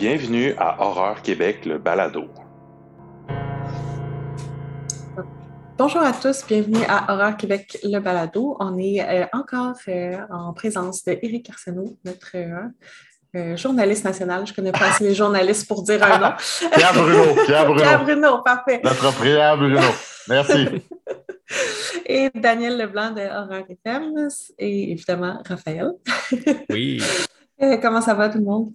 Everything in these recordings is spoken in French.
Bienvenue à Horreur Québec, le balado. Bonjour à tous, bienvenue à Horreur Québec, le balado. On est euh, encore euh, en présence de Éric Arsenault, notre euh, journaliste national. Je ne connais pas assez les journalistes pour dire un nom. Pierre Bruno, Pierre Bruno. Pierre Bruno, parfait. Notre Pierre Bruno. Merci. et Daniel Leblanc de Horreur FM et évidemment Raphaël. Oui. comment ça va tout le monde?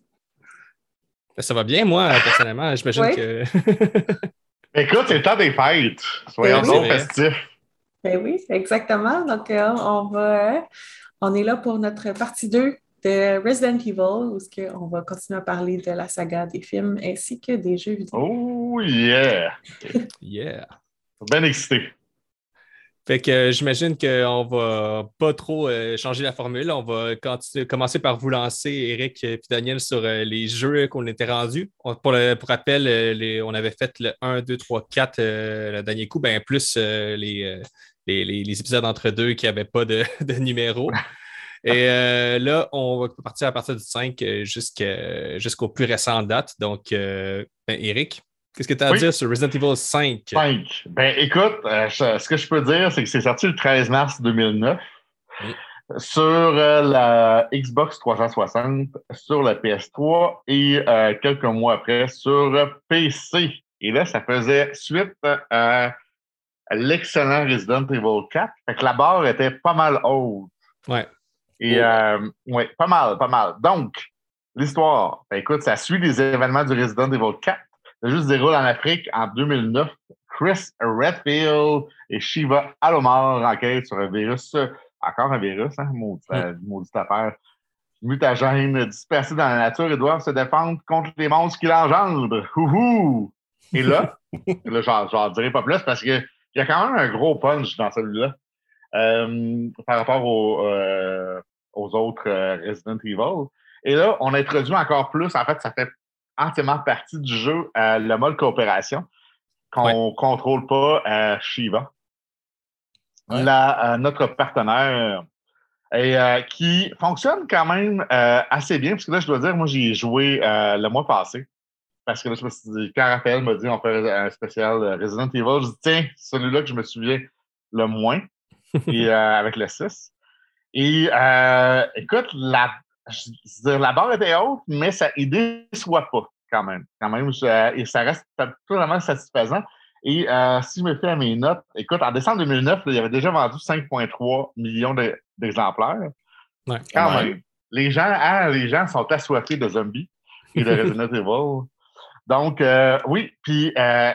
Ça va bien, moi, personnellement. J'imagine que. Écoute, c'est le temps des fêtes. Soyons donc festifs. Ben oui, exactement. Donc, euh, on va. On est là pour notre partie 2 de Resident Evil, où on va continuer à parler de la saga des films ainsi que des jeux vidéo. Oh yeah! yeah! Bien excité. Fait que euh, j'imagine qu'on va pas trop euh, changer la formule. On va commencer par vous lancer, Eric et Daniel, sur euh, les jeux qu'on était rendus. pour, pour, rappel, on avait fait le 1, 2, 3, 4 le dernier coup, ben, plus les, les, épisodes entre deux qui n'avaient pas de, numéro. Et là, on va partir à partir du 5 jusqu'au plus récent date. Donc, ben, Eric, Qu'est-ce que tu as à dire sur Resident Evil 5? 5. Ben écoute, euh, ce que je peux dire, c'est que c'est sorti le 13 mars 2009 sur euh, la Xbox 360, sur la PS3 et euh, quelques mois après sur PC. Et là, ça faisait suite à l'excellent Resident Evil 4. Fait que la barre était pas mal haute. Ouais. Et ouais, pas mal, pas mal. Donc, l'histoire, ben, écoute, ça suit les événements du Resident Evil 4 ça juste déroule en Afrique en 2009. Chris Redfield et Shiva Alomar enquêtent sur un virus, encore un virus, hein, maudit, mm. affaire, mutagène dispersé dans la nature et doivent se défendre contre les monstres qui l'engendrent. Et là, là je n'en dirai pas plus parce qu'il y a quand même un gros punch dans celui-là euh, par rapport euh, aux autres euh, Resident Evil. Et là, on introduit encore plus, en fait, ça fait entièrement partie du jeu, euh, le mode coopération, qu'on ne contrôle pas euh, Shiva. Euh, notre partenaire et qui fonctionne quand même assez bien, parce que là, je dois dire, moi, j'y ai joué le mois passé. Parce que là, je me suis dit, quand Raphaël m'a dit on fait un spécial Resident Evil, je dis tiens, celui-là que je me souviens le moins, et, avec le 6. Et écoute, la je dire, la barre était haute, mais ça ne déçoit pas quand même. Quand même, et ça reste totalement satisfaisant. Et euh, si je me fais à mes notes, écoute, en décembre 2009, il y avait déjà vendu 5,3 millions d'exemplaires. quand même. Les gens, hein, les gens sont assoiffés de zombies et de Resident Evil. Donc, euh, oui, puis euh,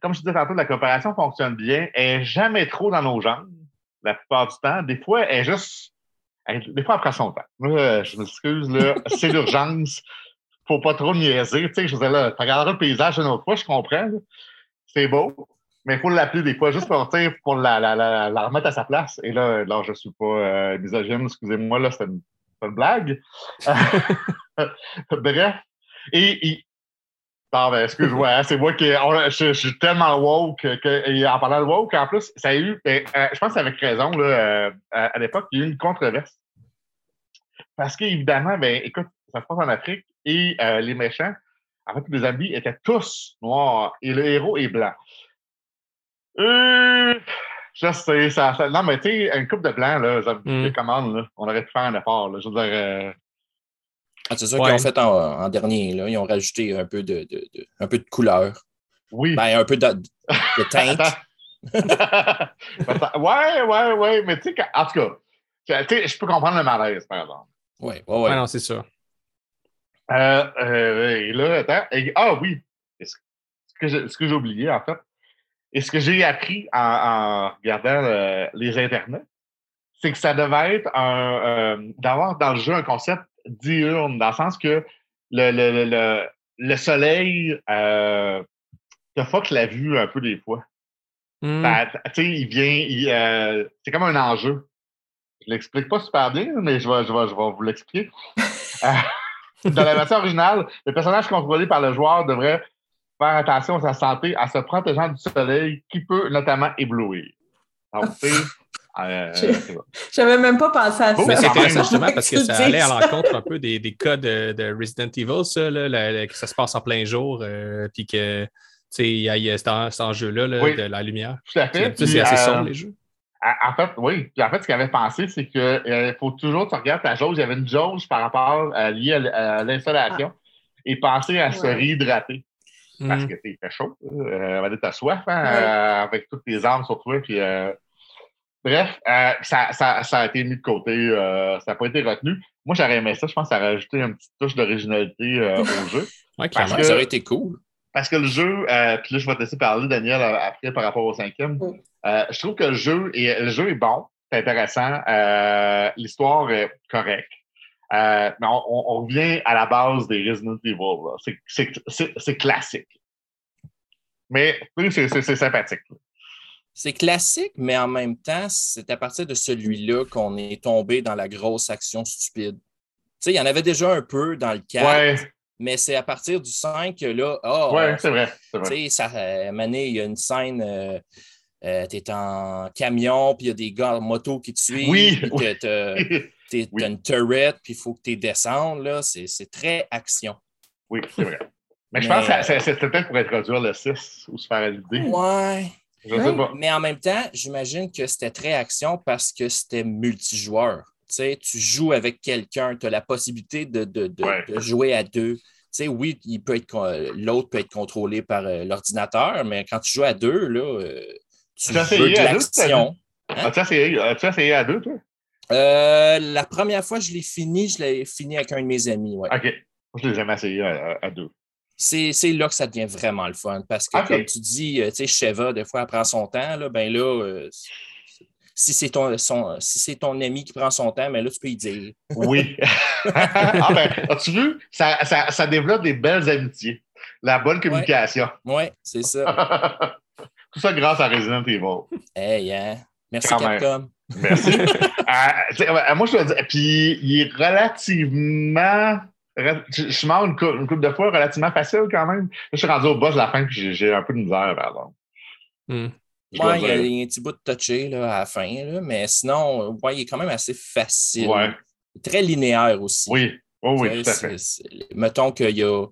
comme je disais tantôt, la coopération fonctionne bien. Elle n'est jamais trop dans nos jambes, la plupart du temps. Des fois, elle est juste des fois, après son temps. je m'excuse, là, c'est l'urgence. Faut pas trop niaiser. Tu sais, je disais là, tu regarderas le paysage une autre fois, je comprends. C'est beau. Mais il faut l'appeler des fois juste pour, pour la, la, remettre à sa place. Et là, là je suis pas euh, misogyne, excusez-moi, là, c'est une, une, blague. Bref. Et, ben, excuse-moi, hein, c'est moi qui. je, suis tellement woke que, et en parlant de woke, en plus, ça a eu. Ben, euh, je pense avec raison, là, euh, à, l'époque, il y a eu une controverse. Parce qu'évidemment, ben, écoute, ça se passe en Afrique et euh, les méchants, en fait, les habits étaient tous noirs et le héros est blanc. Euh, je sais, ça, Non, mais tu sais, une coupe de blanc, là, ça mm. commande, là, on aurait pu faire un effort. Là, je veux dire. Ah, c'est ça qu'ils ont fait en, dernier. Là. Ils ont rajouté un peu de, de, un peu de couleur. Oui. Ben, un peu de, de teinte. ouais, ouais, ouais. Mais tu sais, en tout cas, je peux comprendre le malaise, par exemple. Oui, ouais, ouais. non, c'est ça. Euh, euh, et là, attends. ah oui. Ce que j'ai oublié, en fait, et ce que j'ai appris en, regardant euh, les internets, c'est que ça devait être un, d'avoir dans le jeu un concept diurne, dans le sens que le, le, le, le soleil euh, te fuck la vue un peu des fois. Tu sais, il vient, euh, c'est comme un enjeu. Je l'explique pas super bien, mais je vais, je vais, je vais vous l'expliquer. Euh, dans la version originale, le personnage contrôlé par le joueur devrait faire attention à sa santé en se protégeant du soleil qui peut notamment éblouir. Donc, Euh, Je n'avais même pas pensé à ça. mais c'est intéressant justement parce que ça allait à l'encontre un peu des, des cas de, de, Resident Evil, ça, là, que ça se passe en plein jour, euh, puis que il y a, y a cet, enjeu-là de la lumière. Tout à fait. C'est assez sombre, les jeux. En fait, oui. Puis en fait, ce qu'il avait pensé, c'est qu'il faut toujours, tu regardes ta jauge, il y avait une jauge par rapport à, liée à, l'installation et penser à se réhydrater. Parce mm. que tu fait chaud. Euh, tu as soif hein, avec toutes tes armes sur toi. Puis, Bref, euh, ça, ça, ça, a été mis de côté, euh, ça n'a pas été retenu. Moi, j'aurais aimé ça. Je pense que ça aurait ajouté une petite touche d'originalité euh, au jeu. Oui, clairement, ça aurait été cool. Parce que le jeu, puis là, je vais te laisser parler, Daniel, après par rapport au cinquième. je trouve que le jeu est, le jeu est bon, c'est intéressant. L'histoire est correcte. mais on, revient à la base des Resident Evil. C'est classique. Mais oui, c'est sympathique. C'est classique, mais en même temps, c'est à partir de celui-là qu'on est tombé dans la grosse action stupide. Tu sais, il y en avait déjà un peu dans le 4, mais c'est à partir du 5 que là, oh, ouais, c'est vrai. Tu sais, ça, Mané, il y a une scène, euh, euh, tu es en camion, puis il y a des gars en moto qui te suivent. Oui, tu as, une turret, puis il faut que tu descendes. Là, c'est très action. Oui, c'est vrai. Mais, je pense que c'était peut-être pour introduire le 6 ou se faire l'idée. Ouais. Mais en même temps, j'imagine que c'était très action parce que c'était multijoueur. Tu sais, tu joues avec quelqu'un, tu as la possibilité de, jouer à deux. Tu sais, oui, il peut être l'autre peut être contrôlé par euh, l'ordinateur, mais quand tu joues à deux, là, euh, tu veux de l'action. Hein? As-tu essayé, à deux, toi? Euh, la première fois que je l'ai fini, je l'ai fini avec un de mes amis. Ouais. OK. Moi, je l'ai jamais essayé à deux c'est là que ça devient vraiment le fun. Parce que, comme tu dis, euh, tu sais, Sheva, des fois, elle prend son temps. Là, ben là, euh, si c'est ton, si ton ami qui prend son temps, mais ben là, tu peux y dire. oui. ah ben, as-tu vu? Ça, ça, ça, développe des belles amitiés. La bonne communication. Oui, ouais, c'est ça. Tout ça grâce à Resident Evil. Hey, hein? Merci, Capcom. Merci. euh, moi, je veux dire, puis il est relativement je suis mort une, couple de fois relativement facile quand même. je suis rendu au boss de la fin puis j'ai un peu de misère, pardon. Hmm. Ouais, il y, a, un petit bout de touché là, à la fin, là, mais sinon, ouais, il est quand même assez facile. Ouais. Très linéaire aussi. Oui, oh, oui, tout à fait. Mettons qu'il y a.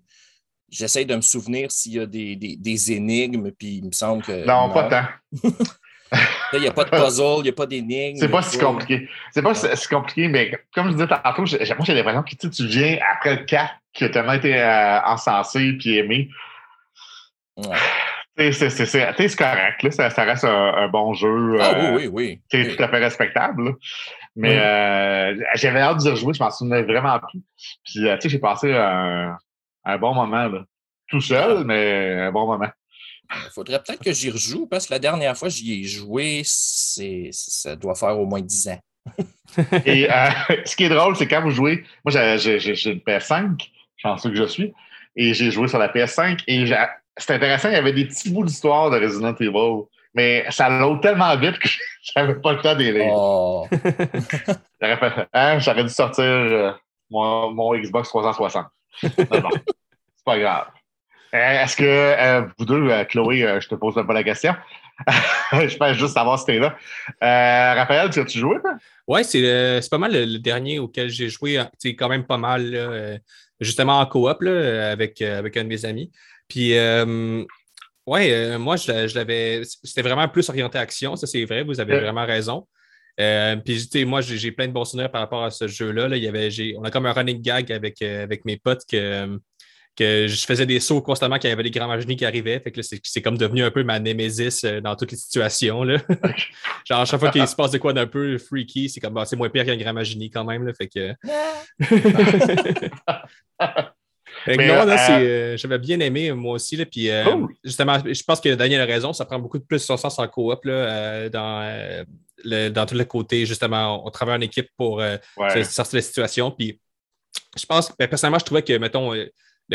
J'essaie de me souvenir s'il y a des, des, des, énigmes, puis il me semble que. Non, pas tant. il n'y a pas de puzzle, il n'y a pas d'énigme. C'est pas si compliqué. C'est pas si compliqué, mais comme je disais tantôt, moi, j'ai l'impression que tu, viens après le 4 qui a tellement été euh, encensé et aimé. C'est correct, là, ça, ça, reste un, bon jeu. Ah oui, oui, oui. C'est tout à fait respectable. Mais euh, j'avais hâte de rejouer, je m'en souvenais vraiment plus. Puis, euh, tu sais, j'ai passé un, un, bon moment, là. Tout seul, mais un bon moment. Il faudrait peut-être que j'y rejoue parce que la dernière fois que j'y ai joué, ça doit faire au moins 10 ans. Et euh, ce qui est drôle, c'est quand vous jouez, moi j'ai une PS5, chanceux que je suis, et j'ai joué sur la PS5 et c'est intéressant, il y avait des petits bouts d'histoire de Resident Evil, mais ça l'aude tellement vite que j'avais pas le temps d'y lire. Oh. Hein, j'aurais dû sortir euh, mon, mon, Xbox 360. c'est pas grave. Euh, est-ce que euh, vous deux, euh, Chloé, je te pose pas la question. je pense juste savoir si tu es là. Raphaël, tu as-tu joué? Oui, c'est pas mal le, dernier auquel j'ai joué. C'est quand même pas mal, justement en coop avec, avec un de mes amis. Puis, ouais, moi, je, l'avais. C'était vraiment plus orienté action, ça, c'est vrai, vous avez vraiment raison. puis, moi, j'ai plein de bons souvenirs par rapport à ce jeu-là. Là. Il y avait, on a comme un running gag avec, avec mes potes que que je faisais des sauts constamment quand il y avait des grands magies qui arrivaient. Fait que c'est comme devenu un peu ma némésis euh, dans toutes les situations. Là. Genre, à chaque fois qu'il se passe de quoi d'un peu freaky, c'est comme bah, c'est moins pire qu'un grand quand même. Là, fait que. non, euh, euh, j'avais bien aimé moi aussi. Là, puis, justement, je pense que Daniel a raison, ça prend beaucoup de plus son sens en coop là, dans, le, dans tout le côté. Justement, on travaille en équipe pour sortir de la situation. Puis, je pense, ben, personnellement, je trouvais que, mettons,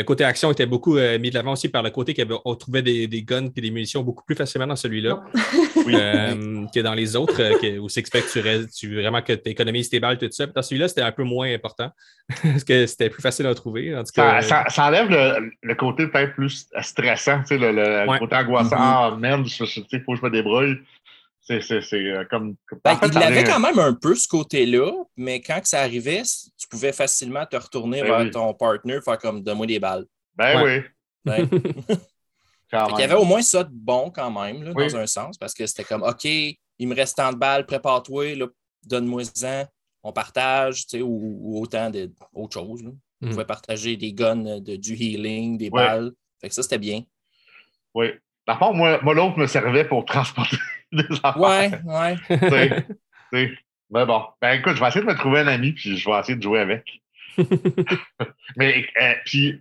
le côté action était beaucoup euh, mis de l'avant aussi par le côté qu'on trouvait des, guns et des munitions beaucoup plus facilement dans celui-là euh, que dans les autres, euh, où c'est que tu, vraiment que tu économises tes balles, tout ça. dans celui-là, c'était un peu moins important parce que c'était plus facile à trouver. En tout cas, ça, enlève le, côté peut-être plus stressant, le, le côté angoissant. Mm-hmm. Ah, merde, il faut que je me débrouille. C'est comme. Ben, il avait quand même un peu ce côté-là, mais quand ça arrivait, tu pouvais facilement te retourner ben vers ton partner, faire comme donne-moi des balles. Ben oui. il y avait au moins ça de bon quand même, là, dans un sens, parce que c'était comme OK, il me reste tant de balles, prépare-toi, donne-moi-en, on partage, tu sais, ou, autant d'autres choses. On mhm. pouvait partager des guns, de, du healing, des balles. Fait que ça, c'était bien. Oui. Par contre, moi, moi l'autre me servait pour transporter des affaires. Ouais, ouais. Mais bon, ben écoute, je vais essayer de me trouver un ami, puis je vais essayer de jouer avec. Mais, euh, puis,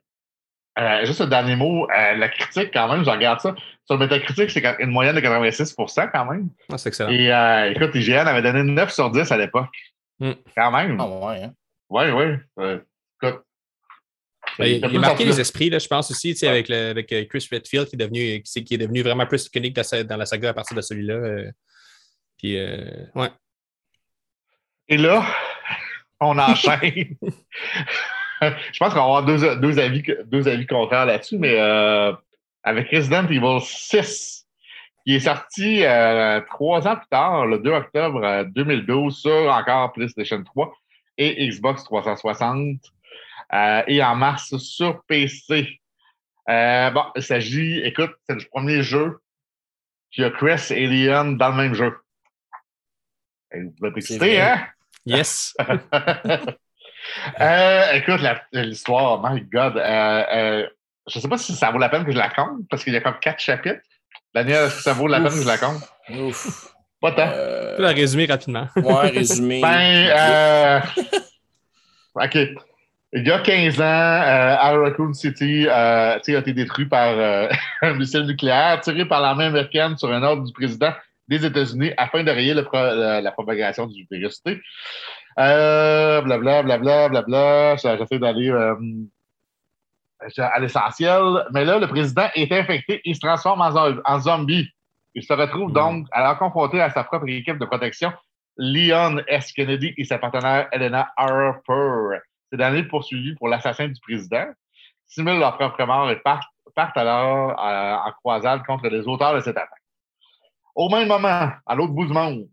euh, juste un dernier mot, euh, la critique, quand même, je regarde ça. Sur le métacritique, c'est une moyenne de 86% quand même. Ah, c'est excellent. Et écoute, IGN avait donné 9 sur 10 à l'époque. Hmm. Quand même. Ah, ouais, hein? Ouais, ouais. écoute, ben, il, a marqué les esprits, là, je pense aussi, avec, le, avec euh, Chris Redfield qui est devenu, qui, est devenu vraiment plus iconique dans la saga à partir de celui-là. Euh. puis, euh, ouais. Et là, on enchaîne. je pense qu'on va avoir deux, deux, avis, deux avis contraires là-dessus, mais avec Resident Evil 6, qui est sorti trois ans plus tard, le 2 octobre 2012, sur encore PlayStation 3 et Xbox 360. Euh, et en mars sur PC. Euh, bon, il s'agit, écoute, c'est le premier jeu qui a Chris et Leon dans le même jeu. Vous êtes excité, hein? Yes. euh, écoute, l'histoire, my God. Euh, je ne sais pas si ça vaut la peine que je la compte, parce qu'il y a comme quatre chapitres. Daniel, est-ce que ça vaut la peine que je la compte? Ouf. Pas tant. Tu peux la résumer rapidement. Ouais, résumer. ben, OK. Il y a 15 ans, euh, Raccoon City euh, a été détruit par euh, un missile nucléaire tiré par l'armée américaine sur un ordre du président des États-Unis afin de rayer la, propagation du virus. Euh, blabla, blabla, blabla. J'essaie d'aller euh, à l'essentiel. Mais là, le président est infecté et se transforme en, en zombie. Il se retrouve donc alors confronté à sa propre équipe de protection, Leon S. Kennedy et sa partenaire Elena Harper. Ces derniers poursuivis pour l'assassin du président simulent leur propre mort et partent, alors euh, en croisade contre les auteurs de cette attaque. Au même moment, à l'autre bout du monde,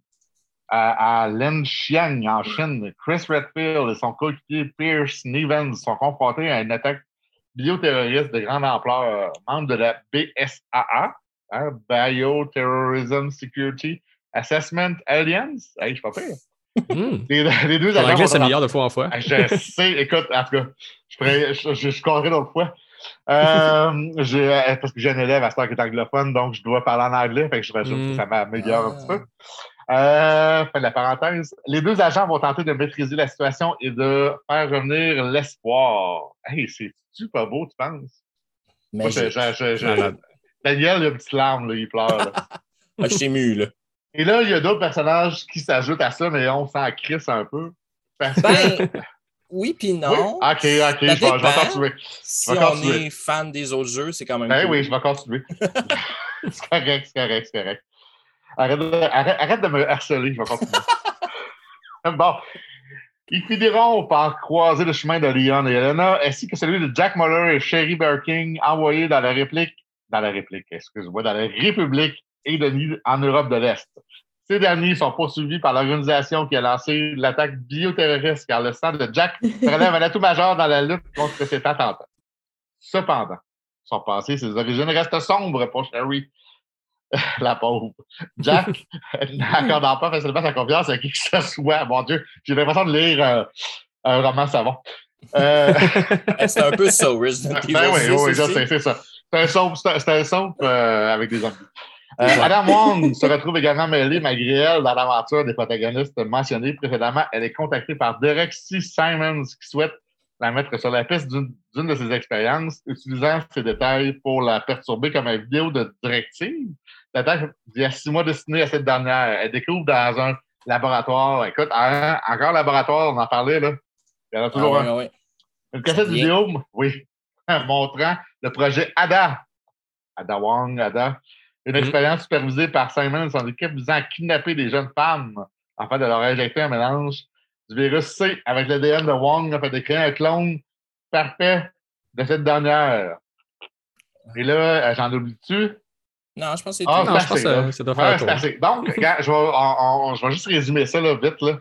à, à en Chine, Chris Redfield et son coéquipier Pierce Nevens sont confrontés à une attaque bioterroriste de grande ampleur, membre de la BSAA, hein, Bioterrorism Security Assessment Alliance. Pas. Hmm. Les, deux agents. L'anglais, c'est meilleur de fois en fois. Ah, je sais, écoute, en tout cas, je, pourrais, je, je, je d'autres fois. Euh, euh, parce que j'ai un élève à ce qui est anglophone, donc je dois parler en anglais, fait que je rajoute que ça m'améliore un petit peu. Euh, fin de la parenthèse. Les deux agents vont tenter de maîtriser la situation et de faire revenir l'espoir. Hey, c'est-tu pas beau, tu penses? Moi, je, je, Daniel, il a une petite larme, là, il pleure. Là. Ah, je suis ému, là. Et là, il y a d'autres personnages qui s'ajoutent à ça, mais on s'en crisse un peu. ben, oui, puis non. OK, OK, je vais, continuer. Si on est fan des autres jeux, c'est quand même. Ben oui, je vais continuer. c'est correct, c'est correct, c'est correct. Arrête de, arrête, de me harceler, je vais continuer. bon. Ils finiront par croiser le chemin de Leon et Elena, ainsi que celui de Jack Muller et Sherry Birking, envoyés dans la réplique, dans la réplique, excuse-moi, dans la République et de, en Europe de l'Est. Ces derniers sont poursuivis par l'organisation qui a lancé l'attaque bioterroriste car le sang de Jack relève un atout majeur dans la lutte contre cet attentat. Cependant, son passé, ses origines restent sombres pour Sherry. la pauvre. Jack, n'accordant pas facilement sa confiance à qui que ce soit. Mon Dieu, j'ai l'impression de lire euh, un roman savant. Euh... c'est un peu ça, Resident Evil. Ben oui, oui, c'est ça. C'est un soap, c'est un soap euh, avec des zombies. Euh, Adam Wong se retrouve également mêlée malgré elle dans l'aventure des protagonistes mentionnés précédemment. Elle est contactée par Derek C. Simons qui souhaite la mettre sur la piste d'une de ses expériences, utilisant ces détails pour la perturber comme une vidéo de directive. L'attaque il y a six mois destinée à cette dernière. Elle découvre dans un laboratoire. Écoute, encore laboratoire, on en parlait, là. Il y en a toujours ah un. Une cassette vidéo, oui, montrant le projet ADA. Ada Wong, ADA, une mm-hmm. expérience supervisée par Simon et son équipe visant à kidnapper des jeunes femmes afin de leur injecter un mélange du virus C avec l'ADN de Wong afin de créer un clone parfait de cette dernière. Et là, euh, j'en oublie-tu? Non, je pense que c'est ah, tout. Non, je pense que ça doit faire ouais, Donc, regarde, je, vais, je vais juste résumer ça là, vite. Là.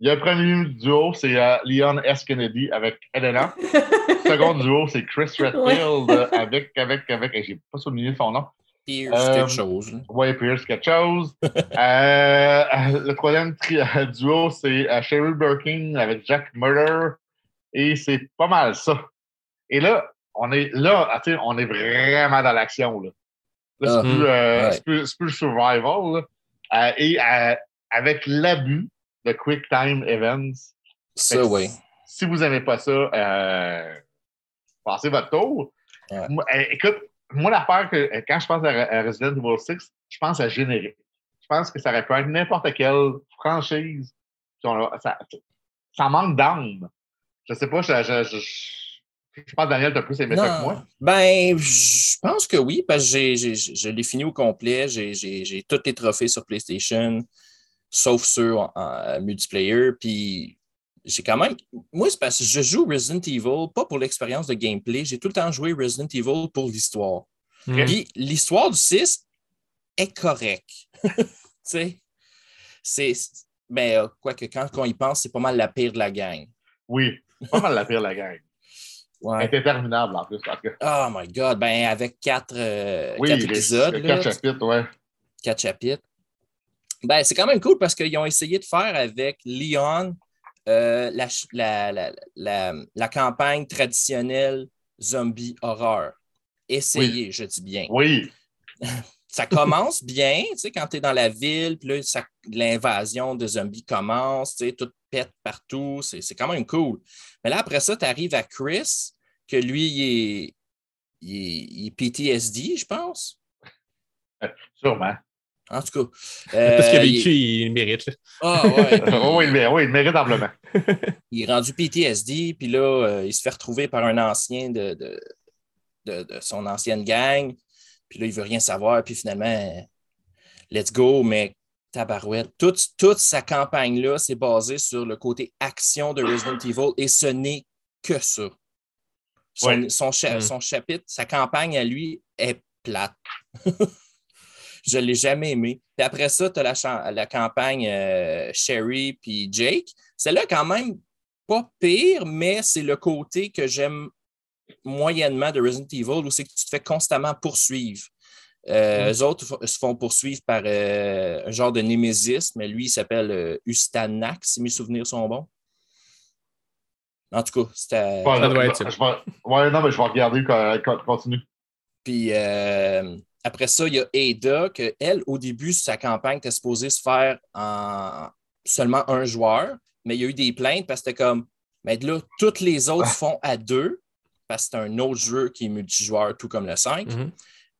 Il y a un premier duo, c'est euh, Leon S. Kennedy avec Elena. le second duo, c'est Chris Redfield euh, avec, avec, avec, j'ai pas souligné son nom. Pierce quelque chose. Oui, Pierce quelque chose. euh, le troisième duo, c'est Cheryl Birkin avec Jack Murder. Et c'est pas mal ça. Et là, on est là, ah, on est vraiment dans l'action. Là. Là, c'est, ah. plus, euh, c'est, plus, c'est plus, survival. Euh, et euh, avec l'abus de Quick Time Events. Ça, oui. Si vous n'aimez pas ça, passez votre tour. écoute, moi, l'affaire que quand je pense à, Resident Evil 6, je pense à générique. Je pense que ça aurait pu être n'importe quelle franchise. Ça, ça manque d'âme. Je sais pas, je, je, je, pense que Daniel, tu as plus aimé ça que moi. Ben, je pense que oui, parce que je l'ai fini au complet. J'ai tous les trophées sur PlayStation, sauf sur en, multiplayer. Puis j'ai quand même. Moi, c'est parce que je joue Resident Evil, pas pour l'expérience de gameplay. J'ai tout le temps joué Resident Evil pour l'histoire. Puis l'histoire du 6 est correcte. tu sais, c'est. Ben, euh, quoique, quand on y pense, c'est pas mal la pire de la gang. Oui, pas mal la pire, la gang. Ouais. Elle est interminable en plus. Parce que... Oh my God. Ben, avec quatre, euh, quatre épisodes. quatre chapitres, ouais. Quatre chapitres. Ben, c'est quand même cool parce qu'ils ont essayé de faire avec Leon euh, la, la, la, la, campagne traditionnelle zombie horreur. Essayez, je dis bien. Oui. ça commence bien, tu sais, quand tu es dans la ville, puis là, l'invasion de zombies commence, tu sais, tout pète partout, c'est quand même cool. Mais là, après ça, tu arrives à Chris, que lui, il est, il est, PTSD, je pense. Sûrement. En tout cas. Parce qu'il a vécu, il... mérite. Ah, ouais. oui, il, mérite, oui, il mérite amplement. il est rendu PTSD, puis là, euh, il se fait retrouver par un ancien de, de, de son ancienne gang. Puis là, il veut rien savoir. Puis finalement, let's go. Mais tabarouette, toute, toute sa campagne-là, c'est basé sur le côté action de Resident Evil et ce n'est que ça. Son, mm. son, chapitre, sa campagne à lui est plate. Je ne l'ai jamais aimé. Puis après ça, tu as la, campagne euh, Sherry puis Jake. Celle-là, quand même, pas pire, mais c'est le côté que j'aime moyennement de Resident Evil où c'est que tu te fais constamment poursuivre. Euh, mm. autres se font poursuivre par euh, un genre de némésis, mais lui, il s'appelle euh, Ustanax, si mes souvenirs sont bons. En tout cas, c'était. Ouais, non, mais je vais regarder quand, continue. Puis après ça, il y a Ada, que elle, au début, sa campagne était supposée se faire en seulement un joueur, mais il y a eu des plaintes parce que c'était comme, mais là, toutes les autres ah. font à deux parce que c'est un autre jeu qui est multijoueur, tout comme le 5. Mm-hmm.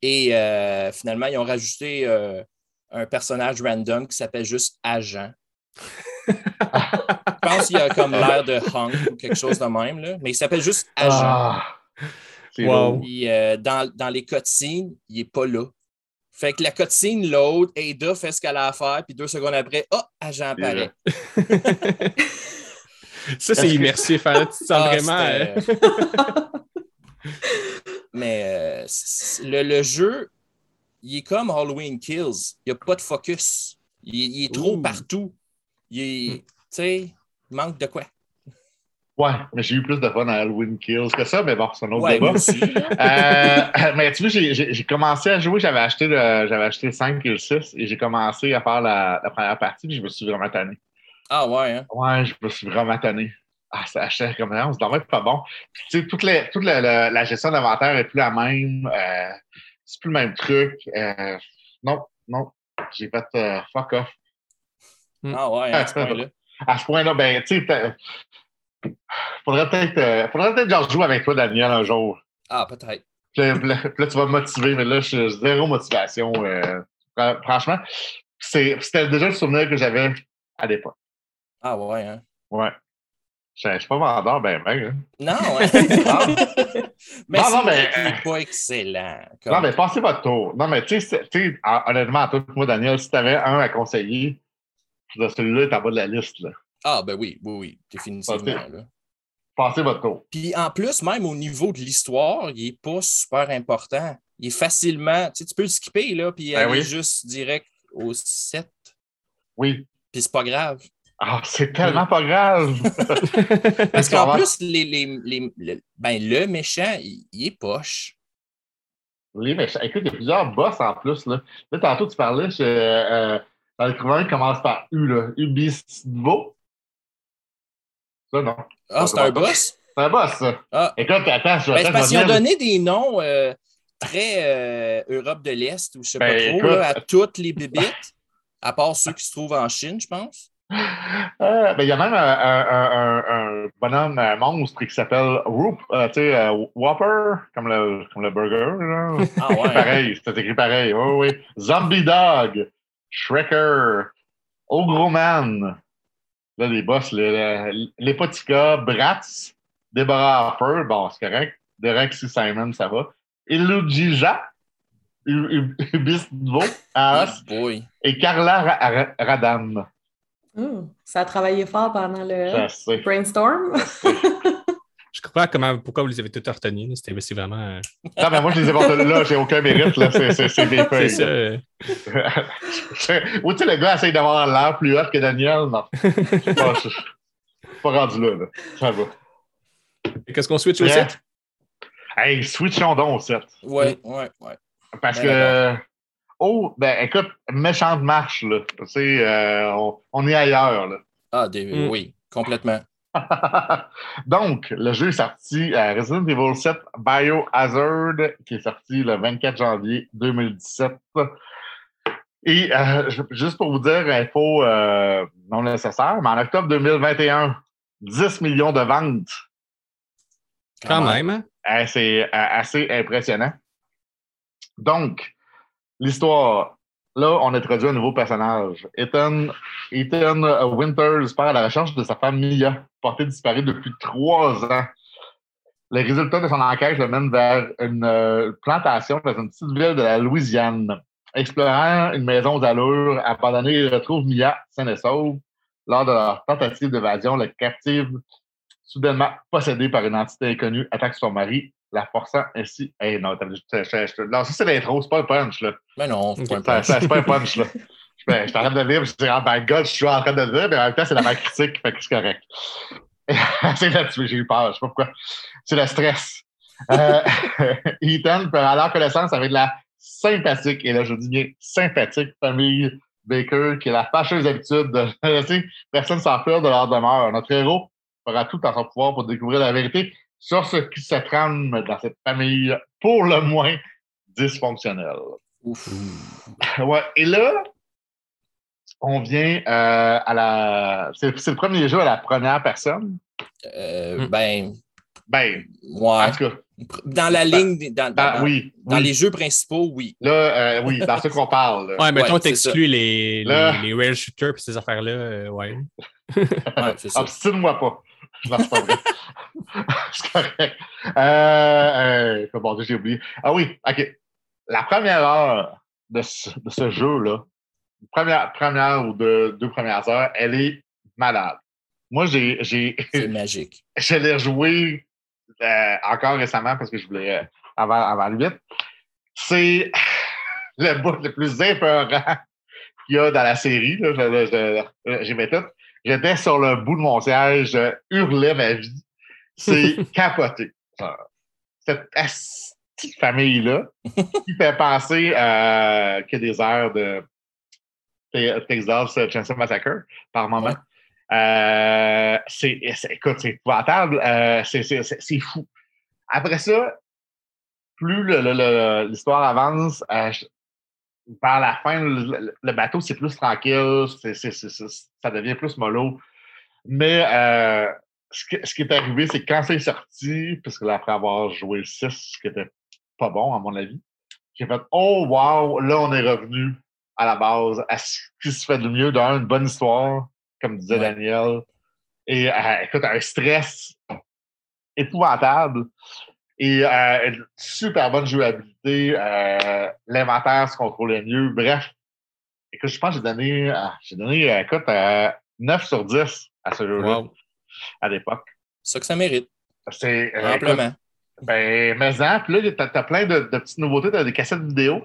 Et euh, finalement, ils ont rajouté euh, un personnage random qui s'appelle juste Agent. Je pense qu'il a comme l'air de Hunk ou quelque chose de même, là. mais il s'appelle juste Agent. Ah, wow. Euh, dans, dans, les cutscenes, il n'est pas là. Fait que la cutscene l'autre, Ada fait ce qu'elle a à faire, puis deux secondes après, oh, Agent apparaît. Ça, c'est immersif. Hein? Tu sens ah, vraiment. Hein? Mais euh, le, jeu, il est comme Halloween Kills. Il n'y a pas de focus. Il, est trop partout. Il, il manque de quoi. Ouais, mais j'ai eu plus de fun à Halloween Kills que ça, mais bon, c'est un autre débat. euh, mais tu vois, j'ai commencé à jouer, j'avais acheté, le, acheté le 5 et le 6 et j'ai commencé à faire la, la première partie, puis je me suis vraiment tanné. Ah ouais, hein? Ouais, je me suis vraiment tanné. Ah, ça comme ça, c'est vraiment pas bon. Tu sais, toute, les, toute la, la, gestion d'inventaire n'est plus la même. Euh, c'est plus le même truc. Euh, non, non. J'ai fait euh, fuck off. Ah ouais, à ce point-là. À ce point-là, ben, tu sais, faudrait peut-être euh, faudrait peut-être genre jouer avec toi, Daniel, un jour. Ah, peut-être. Là, là, tu vas me motiver, mais là, je suis zéro motivation. franchement, c'était déjà le souvenir que j'avais à l'époque. Ah ouais, hein? Ouais. Je ne suis pas vendeur, ben, ben. Hein. Non, mais non, non, mais. pas excellent. Non, mais passez votre tour. Non, mais tu sais, honnêtement, à toi moi, Daniel, si tu avais un à conseiller, celui-là est en bas de la liste. Là. Ah, ben oui, oui, oui, définitivement. Passez, là. passez votre tour. Puis en plus, même au niveau de l'histoire, il n'est pas super important. il est facilement. Tu, sais, tu peux le skipper, là, puis Ben aller oui. juste direct au 7. Oui. Puis c'est pas grave. Ah, c'est tellement pas grave. Parce qu'en plus, les, les, les- le, ben, le méchant, il, il est poche. Oui, mais écoute, il y a plusieurs boss en plus. Là, là tantôt, tu parlais je, euh, dans le commence par U, là. Ubistivo. Ça, non. Ah, c'est un boss? C'est un boss, ça. Ah. Écoute, attends, je Ben, attends, parce qu'ils ont donné des noms euh, très euh, Europe de l'Est ou je sais pas Ben, trop, écoute. là, à toutes les bébites, à part ceux qui se trouvent en Chine, je pense. Euh, ben, il y a même un, un- un- un- bonhomme un monstre qui s'appelle Whoop, euh, tu sais, euh, Whopper, comme le, comme le burger. Là. Ah ouais. pareil, c'est écrit pareil. Oui. Zombie Dog, Shrekker, Ogroman. Là, les boss, les, les, les Potica, Bratz, Deborah Harper, bon, c'est correct. Derek C. Simon, ça va. Ilujija, Ubistvo, Aas, Oh et Carla Ra- Ra- Radam. Oh, ça a travaillé fort pendant le brainstorm. Je comprends comment, pourquoi vous les avez tous retenus. là? C'était c'est vraiment. euh, Non, mais moi, je les ai pas là, j'ai aucun mérite, là. C'est- C'est c'est des C'est feuilles. ça. euh, Ou tu sais, le gars essaye d'avoir l'air plus hot que Daniel. Non. Pas, je suis pas rendu là, là. Ça va. Qu'est-ce qu'on switch au Yeah. 7? Hey, switchons donc au 7. Ouais, ouais, ouais. Parce Ben, que. Oh, ben écoute, méchante marche, là. Tu sais, euh, on, on est ailleurs, là. Ah, des- Mm. oui, complètement. Donc, le jeu est sorti à Resident Evil 7 Biohazard, qui est sorti le 24 janvier 2017. Et euh, je- juste pour vous dire, info euh, non nécessaire, mais en octobre 2021, 10 millions de ventes. Quand même. hein? Euh, C'est euh, assez impressionnant. Donc, l'histoire. Là, on introduit un nouveau personnage. Ethan, Ethan euh, Winters part à la recherche de sa femme Mia, portée disparue depuis trois ans. Les résultats de son enquête le mènent vers une euh, plantation dans une petite ville de la Louisiane. Explorant une maison aux allures abandonnée, il retrouve Mia saine et sauve. Lors de leur tentative d'évasion, le captive, soudainement possédé par une entité inconnue, attaque son mari, la forçant ainsi. Hey, non, t'as- non, ça c'est l'intro, c'est pas le punch, là. Mais non, c'est pas un Ça- punch. C'est pas un punch, là. Je ben, je suis en train de le lire, je dis, ah ben, God, je suis en train de le dire, mais en même temps, c'est la ma critique, fait que c'est correct. c'est là-dessus, j'ai eu peur, je sais pas pourquoi. C'est le stress. Euh, Ethan peut en connaissance avec la sympathique, et là, je dis bien sympathique famille Baker, qui a la fâcheuse habitude de laisser personne s'enfuir de leur demeure. Notre héros fera tout en son pouvoir pour découvrir la vérité sur ce qui se trame dans cette famille, pour le moins dysfonctionnelle. Ouf. Ouais, et là, on vient euh, à la. C'est c'est le premier jeu à la première personne. Euh, Mm. Ben, Ben, ouais. en tout cas, Dans la ligne, des- dans, dans- ah, dans- oui. dans oui. les jeux principaux, oui. Là, euh, oui, dans ce qu'on parle. là. Ouais, mettons, Ouais, t'exclus les, les, les rail shooters et ces affaires-là. euh, ouais. Ouais, c'est ça. Obstine-moi pas. Non, c'est pas vrai. c'est correct. Euh, euh, bon, Dieu, j'ai oublié. Ah oui, OK. La première heure de ce, de ce jeu-là, première, première ou deux, deux premières heures, elle est malade. Moi, j'ai, j'ai, C'est magique. je l'ai rejoué euh, encore récemment parce que je voulais euh, avant, avant le 8. C'est le bout le plus épeurant qu'il y a dans la série. là. Je- je- tout. J'étais sur le bout de mon siège, je hurlais ma vie. C'est capoté. Cette petite famille-là qui fait penser euh, que des airs de Te- Texas Chainsaw Massacre par moment. Ouais. Euh, c'est, écoute, c'est épouvantable. Euh, c'est, fou. Après ça, plus l'histoire avance, euh, je- vers la fin, le, le bateau, c'est plus tranquille, c'est, c'est- c'est- c'est- ça devient plus mollo. Mais euh, ce, que- ce qui est arrivé, c'est que quand c'est sorti, puisque là, après avoir joué le 6, ce qui était pas bon, à mon avis, j'ai fait Oh, wow, là, on est revenu à la base, à ce qui se fait de mieux, d'un, une bonne histoire, comme disait Ouais. Daniel. Et euh, écoute, un stress épouvantable. Et euh, une super bonne jouabilité. euh, L'inventaire se contrôlait mieux. Bref, écoute, je pense que j'ai donné, ah, j'ai donné euh, écoute, euh, 9 sur 10 à ce jeu-là Wow. à l'époque. C'est ça que ça mérite. C'est Amplement. Ben, mais là, t'as as plein de, de, petites nouveautés, t'as des cassettes vidéo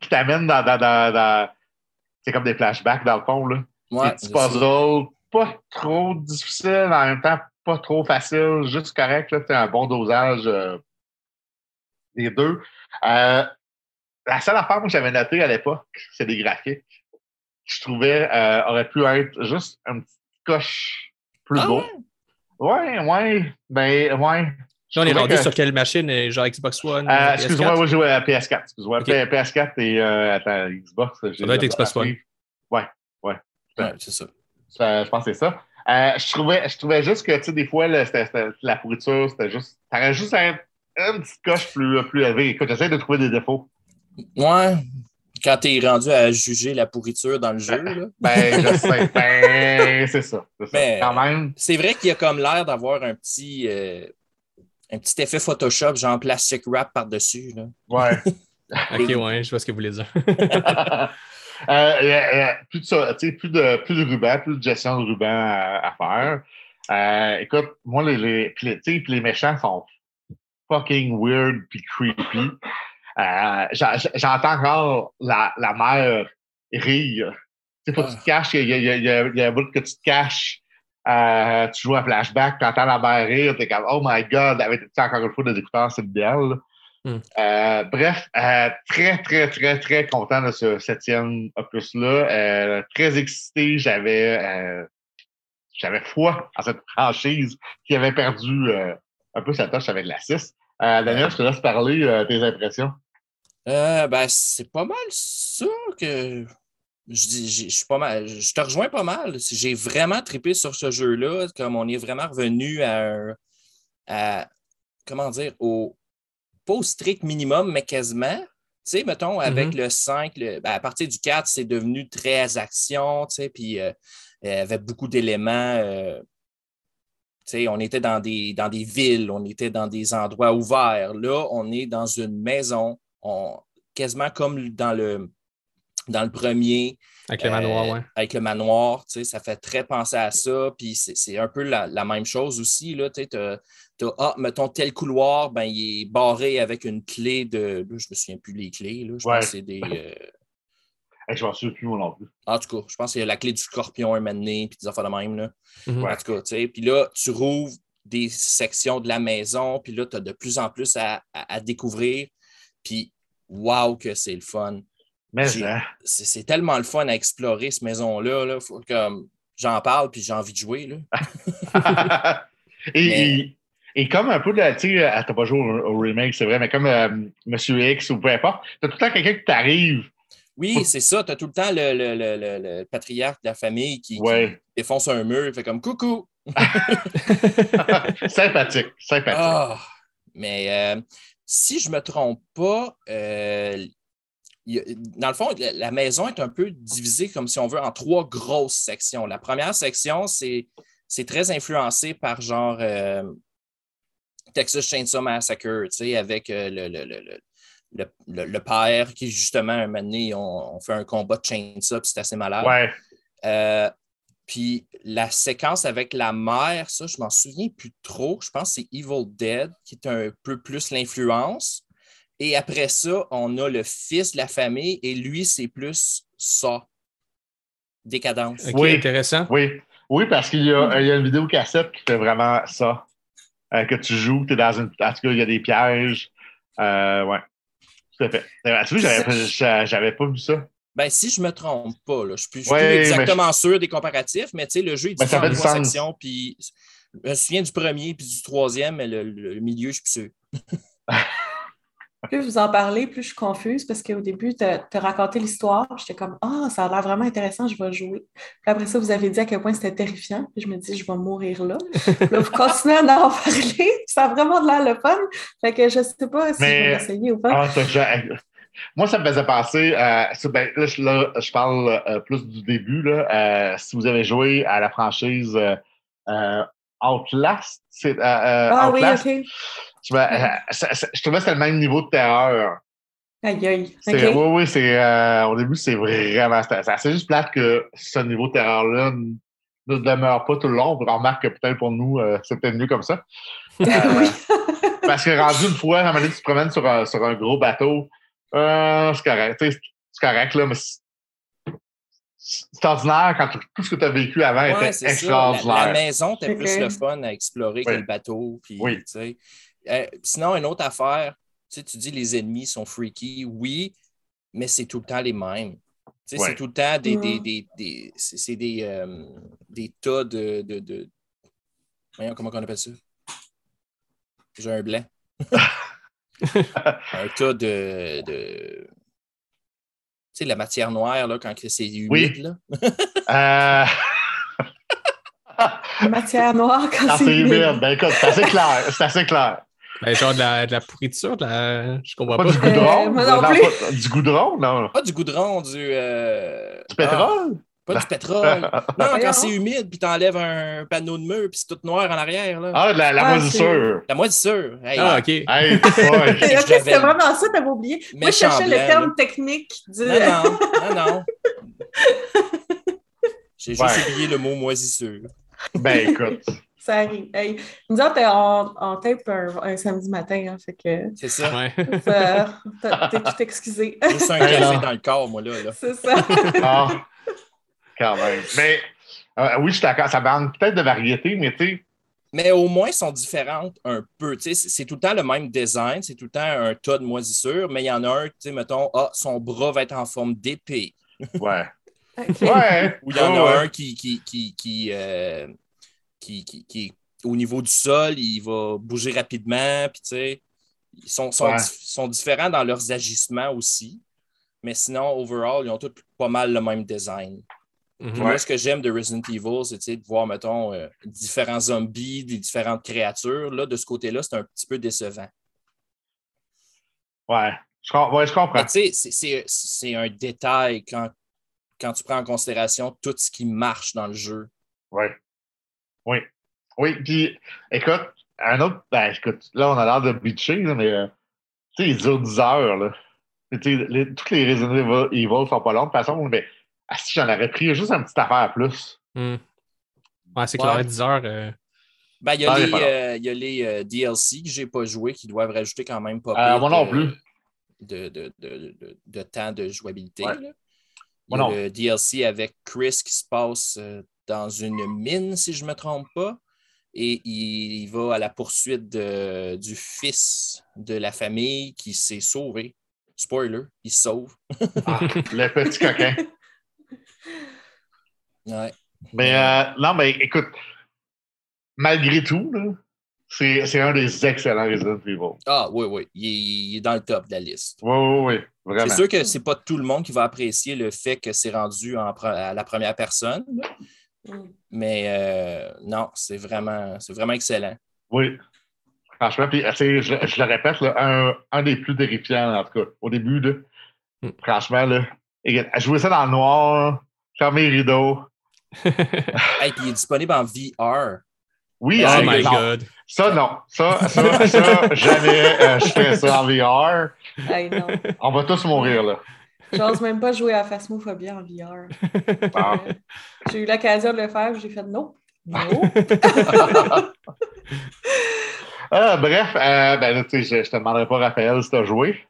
qui t'amènent dans, dans, dans, c'est comme des flashbacks dans le fond, là. Ouais, des petits puzzles, pas trop difficiles, en même temps pas trop facile, juste correct, là, c'est un bon dosage euh, des deux. Euh, la seule affaire que j'avais notée à l'époque, c'est des graphiques. Je trouvais euh, aurait pu être juste un petit coche plus ah beau. Ouais, ouais. Ben, ouais. on est rendu sur quelle machine? Genre Xbox One? Euh, excuse-moi, moi, je jouais à PS4. Excuse-moi. PS4 et euh, attends, Xbox. Ça doit être Xbox One. Ouais, ouais. Ouais, c'est ça. Je pense que c'est ça. Euh, je, trouvais, je trouvais juste que, tu sais, des fois, là, la pourriture, c'était juste. T'aurais juste un, un petit coche plus, plus élevé. Écoute, j'essaie de trouver des défauts. Ouais, quand tu es rendu à juger la pourriture dans le jeu. Là. Ben, je sais. Ben, c'est ça. C'est quand même. C'est vrai qu'il y a comme l'air d'avoir un petit. Euh, un petit effet Photoshop, genre plastic wrap par-dessus. Ouais. ok, ouais, je vois ce que vous voulez dire. Euh, euh, plus, de ça, plus, de, plus de ruban, plus de gestion de ruban à, faire. écoute, moi, les, les, les, les méchants sont fucking weird puis creepy. Euh, j'entends encore la, la mère rire. Tu sais, faut que tu te caches, il y a, y, a, y a, un bout que tu te caches. Euh, tu joues un flashback, tu entends la mère rire, t'es comme Oh my god, avec encore une fois des écouteurs, c'est idéal. Hmm. Euh, bref, euh, très, très, très, très content de ce septième opus-là. Euh, très excité, j'avais j'avais foi en cette franchise qui avait perdu un peu sa tâche avec la 6. Daniel, je te laisse parler tes impressions. Ben, c'est pas mal ça que je dis. Je suis pas mal. Je te rejoins pas mal. J'ai vraiment trippé sur ce jeu-là, comme on est vraiment revenu à, comment dire, au pas au strict minimum, mais quasiment. Tu sais, mettons, avec mm-hmm. le 5, ben, à partir du 4, c'est devenu très action, tu sais, puis euh, avait beaucoup d'éléments. Euh, tu sais, on était dans des, dans des villes, on était dans des endroits ouverts. Là, on est dans une maison quasiment comme dans le, dans le premier. Avec le manoir, euh, oui. Avec le manoir, tu sais, ça fait très penser à ça. Puis c'est un peu la, même chose aussi. Là, tu as, ah, mettons, tel couloir, ben, il est barré avec une clé de. je me souviens plus les clés. Là, je pense que c'est des. Euh... je m'en souviens plus, moi non plus. En tout cas, je pense qu'il y a la clé du scorpion un moment puis des affaires de même. Là. Mm-hmm. En tout cas, tu sais. Puis là, tu rouvres des sections de la maison, puis là, tu as de plus en plus à, à découvrir. Puis, wow, que c'est le fun. Mais hein? c'est tellement le fun à explorer, cette maison-là. Là. Comme j'en parle, puis j'ai envie de jouer. Là. et, et, comme un peu, tu sais, t'as pas joué au, remake, c'est vrai, mais comme euh, Monsieur X ou peu importe, t'as tout le temps quelqu'un qui t'arrive. Oui, c'est ça. T'as tout le temps le, le, le, le, patriarche de la famille qui, défonce un mur, il fait comme coucou. sympathique, sympathique. Ah, mais euh, si je ne me trompe pas, euh, dans le fond, la, maison est un peu divisée, comme si on veut, en trois grosses sections. La première section, c'est, très influencé par genre euh, Texas Chainsaw Massacre, avec euh, le, le, père qui, justement, un moment donné, on, fait un combat de Chainsaw, puis c'est assez malade. Ouais. Puis la séquence avec la mère, ça, je m'en souviens plus trop. Je pense que c'est Evil Dead qui est un peu plus l'influence. Et après ça, on a le fils de la famille et lui, c'est plus ça. Décadence. oui, intéressant. Oui, oui parce qu'il y, a une vidéo cassette qui fait vraiment ça. Euh, que tu joues, tu es dans une. En tout cas, il y a des pièges. Euh, ouais. Tout à fait. Tu vois, j'avais pas vu ça. Ben, si je me trompe pas, là, je suis plus exactement sûr des comparatifs, mais tu sais, le jeu est différent en trois sections. Puis, je me souviens du premier puis du troisième, mais le, milieu, je suis plus sûr. plus vous en parlez, plus je suis confuse parce qu'au début, tu as, raconté l'histoire. J'étais comme Ah, ça a l'air vraiment intéressant, je vais jouer. Puis après ça, vous avez dit à quel point c'était terrifiant. Puis je me dis, je vais mourir là. là, vous continuez à en parler. Ça a vraiment de l'air le fun. Fait que je ne sais pas si je vais essayer ou pas. Moi, ça me faisait penser, euh, ben, là, je, parle euh, plus du début. Là, euh, si vous avez joué à la franchise euh, Outlast, c'est ah oui, ok. Je, je trouvais que c'était le même niveau de terreur. Aïe, aïe. Oui, oui, c'est, au début, c'est vraiment. C'est juste plate que ce niveau de terreur-là ne demeure pas tout le long. On remarque que peut-être pour nous, euh, c'est peut-être mieux comme ça. Euh, parce que rendu une fois, à un moment donné, tu te promènes sur un, sur un gros bateau, euh, c'est correct. C'est correct, là, mais c'est ordinaire quand tout ce que tu as vécu avant était extraordinaire. La, la, maison, était plus le fun à explorer que le bateau. Puis, oui. Euh, sinon, une autre affaire, tu dis les ennemis sont freaky, oui, mais c'est tout le temps les mêmes. C'est tout le temps des, des, des, des c'est des, euh, des tas de, de, de... Voyons, comment on appelle ça? J'ai un blanc. un tas de, de... Tu sais, la matière noire, là, quand c'est humide, oui. là. euh... matière noire quand c'est humide. humide. Ben écoute, c'est assez clair. C'est assez clair. Ben, genre de la, de la pourriture, de la... je comprends pas. pas. Du goudron? Euh, non, pas, du goudron, non? Pas du goudron, du... Euh... Du pétrole? pas du pétrole. non, quand c'est humide, puis t'enlèves un panneau de mur, puis c'est tout noir en arrière. Là. Ah, la, la ah, moisissure. La moisissure. Hey. Ah, OK. Hey, c'était vraiment ça, t'avais oublié. Moi, je cherchais le terme technique du... Non, non, non, non. J'ai juste oublié le mot moisissure. Ben, écoute. Ça arrive. Hey, nous autres, on, on tape un, samedi matin, hein, fait que... C'est ça. Ouais. T'es tout excusé. Juste un café dans le corps, moi, là. là. C'est ça. ah, quand même. Mais euh, oui, je suis d'accord. Ça manque peut-être de variété, mais tu sais... Mais au moins, elles sont différentes un peu. C'est tout le temps le même design, c'est tout le temps un tas de moisissures, mais il y en a un, tu sais, mettons, ah, son bras va être en forme d'épée. Ouais. Ouais. Ou il y en a un qui, qui, qui, qui euh, qui, qui, au niveau du sol, il va bouger rapidement, puis tu sais, ils sont, sont, différents dans leurs agissements aussi. Mais sinon, overall, ils ont tous pas mal le même design. Mhm. Moi, ce que j'aime de Resident Evil, c'est de voir, mettons, euh, différents zombies, des différentes créatures. Là, de ce côté-là, c'est un petit peu décevant. Ouais, je, ouais, je comprends. C'est un détail quand, quand tu prends en considération tout ce qui marche dans le jeu. Ouais. Oui. Oui, puis écoute, un autre, ben écoute, là, on a l'air de bitcher, mais euh, tu sais, ils durent 10 heures, là. Les, toutes les Resident Evil sont pas longues. De toute façon, mais ah, si j'en aurais pris juste une petite affaire plus. Mm. Ouais, c'est clair, 10 heures. Euh... Ben, il y a les, euh, y a les euh, DLC que j'ai pas joué qui doivent rajouter quand même pas Moi non plus. De, de, de, de, temps de jouabilité. Là. Il y a le DLC avec Chris qui se passe dans une mine, si je ne me trompe pas. Et il va à la poursuite du fils de la famille qui s'est sauvé. Spoiler, il se sauve. ah, le petit coquin. Ouais. Mais euh, non, mais écoute, malgré tout, c'est un des excellents Resident Evil. Ah oui, oui. Il, est dans le top de la liste. Oui, oui, oui. Vraiment. C'est sûr que c'est pas tout le monde qui va apprécier le fait que c'est rendu à la première personne. Mm. Mais euh, non, c'est vraiment, vraiment excellent. Oui. Franchement, puis, je, je, le répète, un, un, des plus terrifiants, en tout cas, au début. Là, mm. Franchement, là, jouer ça dans le noir, fermer les rideaux. Et puis il est disponible en VR. Oui, oh my God. Ça, non. Ça, ça, ça jamais euh, je fais ça en VR. non. On va tous mourir, là. J'ose même pas jouer à Phasmophobie en VR. Ah. Euh, j'ai eu l'occasion de le faire, j'ai fait non. Non. ah, bref, euh, ben, je, je te demanderai pas, Raphaël, si tu as joué.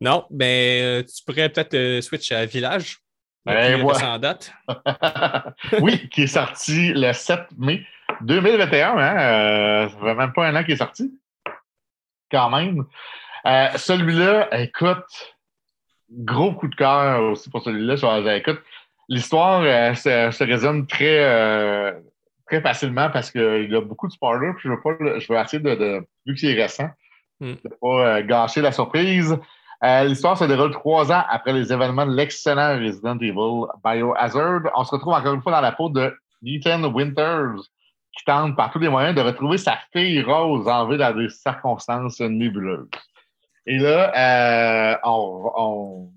Non, ben, euh, tu pourrais peut-être switch à Village. Ben, moi. en date. oui, qui est sorti le 7 mai 2021. Hein? ça fait même pas un an qu'il est sorti. Quand même. Celui-là, écoute, gros coup de cœur aussi pour celui-là. Écoute, l'histoire euh, se, résume très, euh, très facilement parce qu'il y a beaucoup de spoilers. Puis je, veux pas, je veux essayer de, vu que c'est récent, hmm. de ne pas euh, gâcher la surprise. l'histoire se déroule trois ans après les événements de l'excellent Resident Evil Biohazard. On se retrouve encore une fois dans la peau de Ethan Winters, qui tente par tous les moyens de retrouver sa fille Rose enlevée dans des circonstances nébuleuses. Et là, euh, on,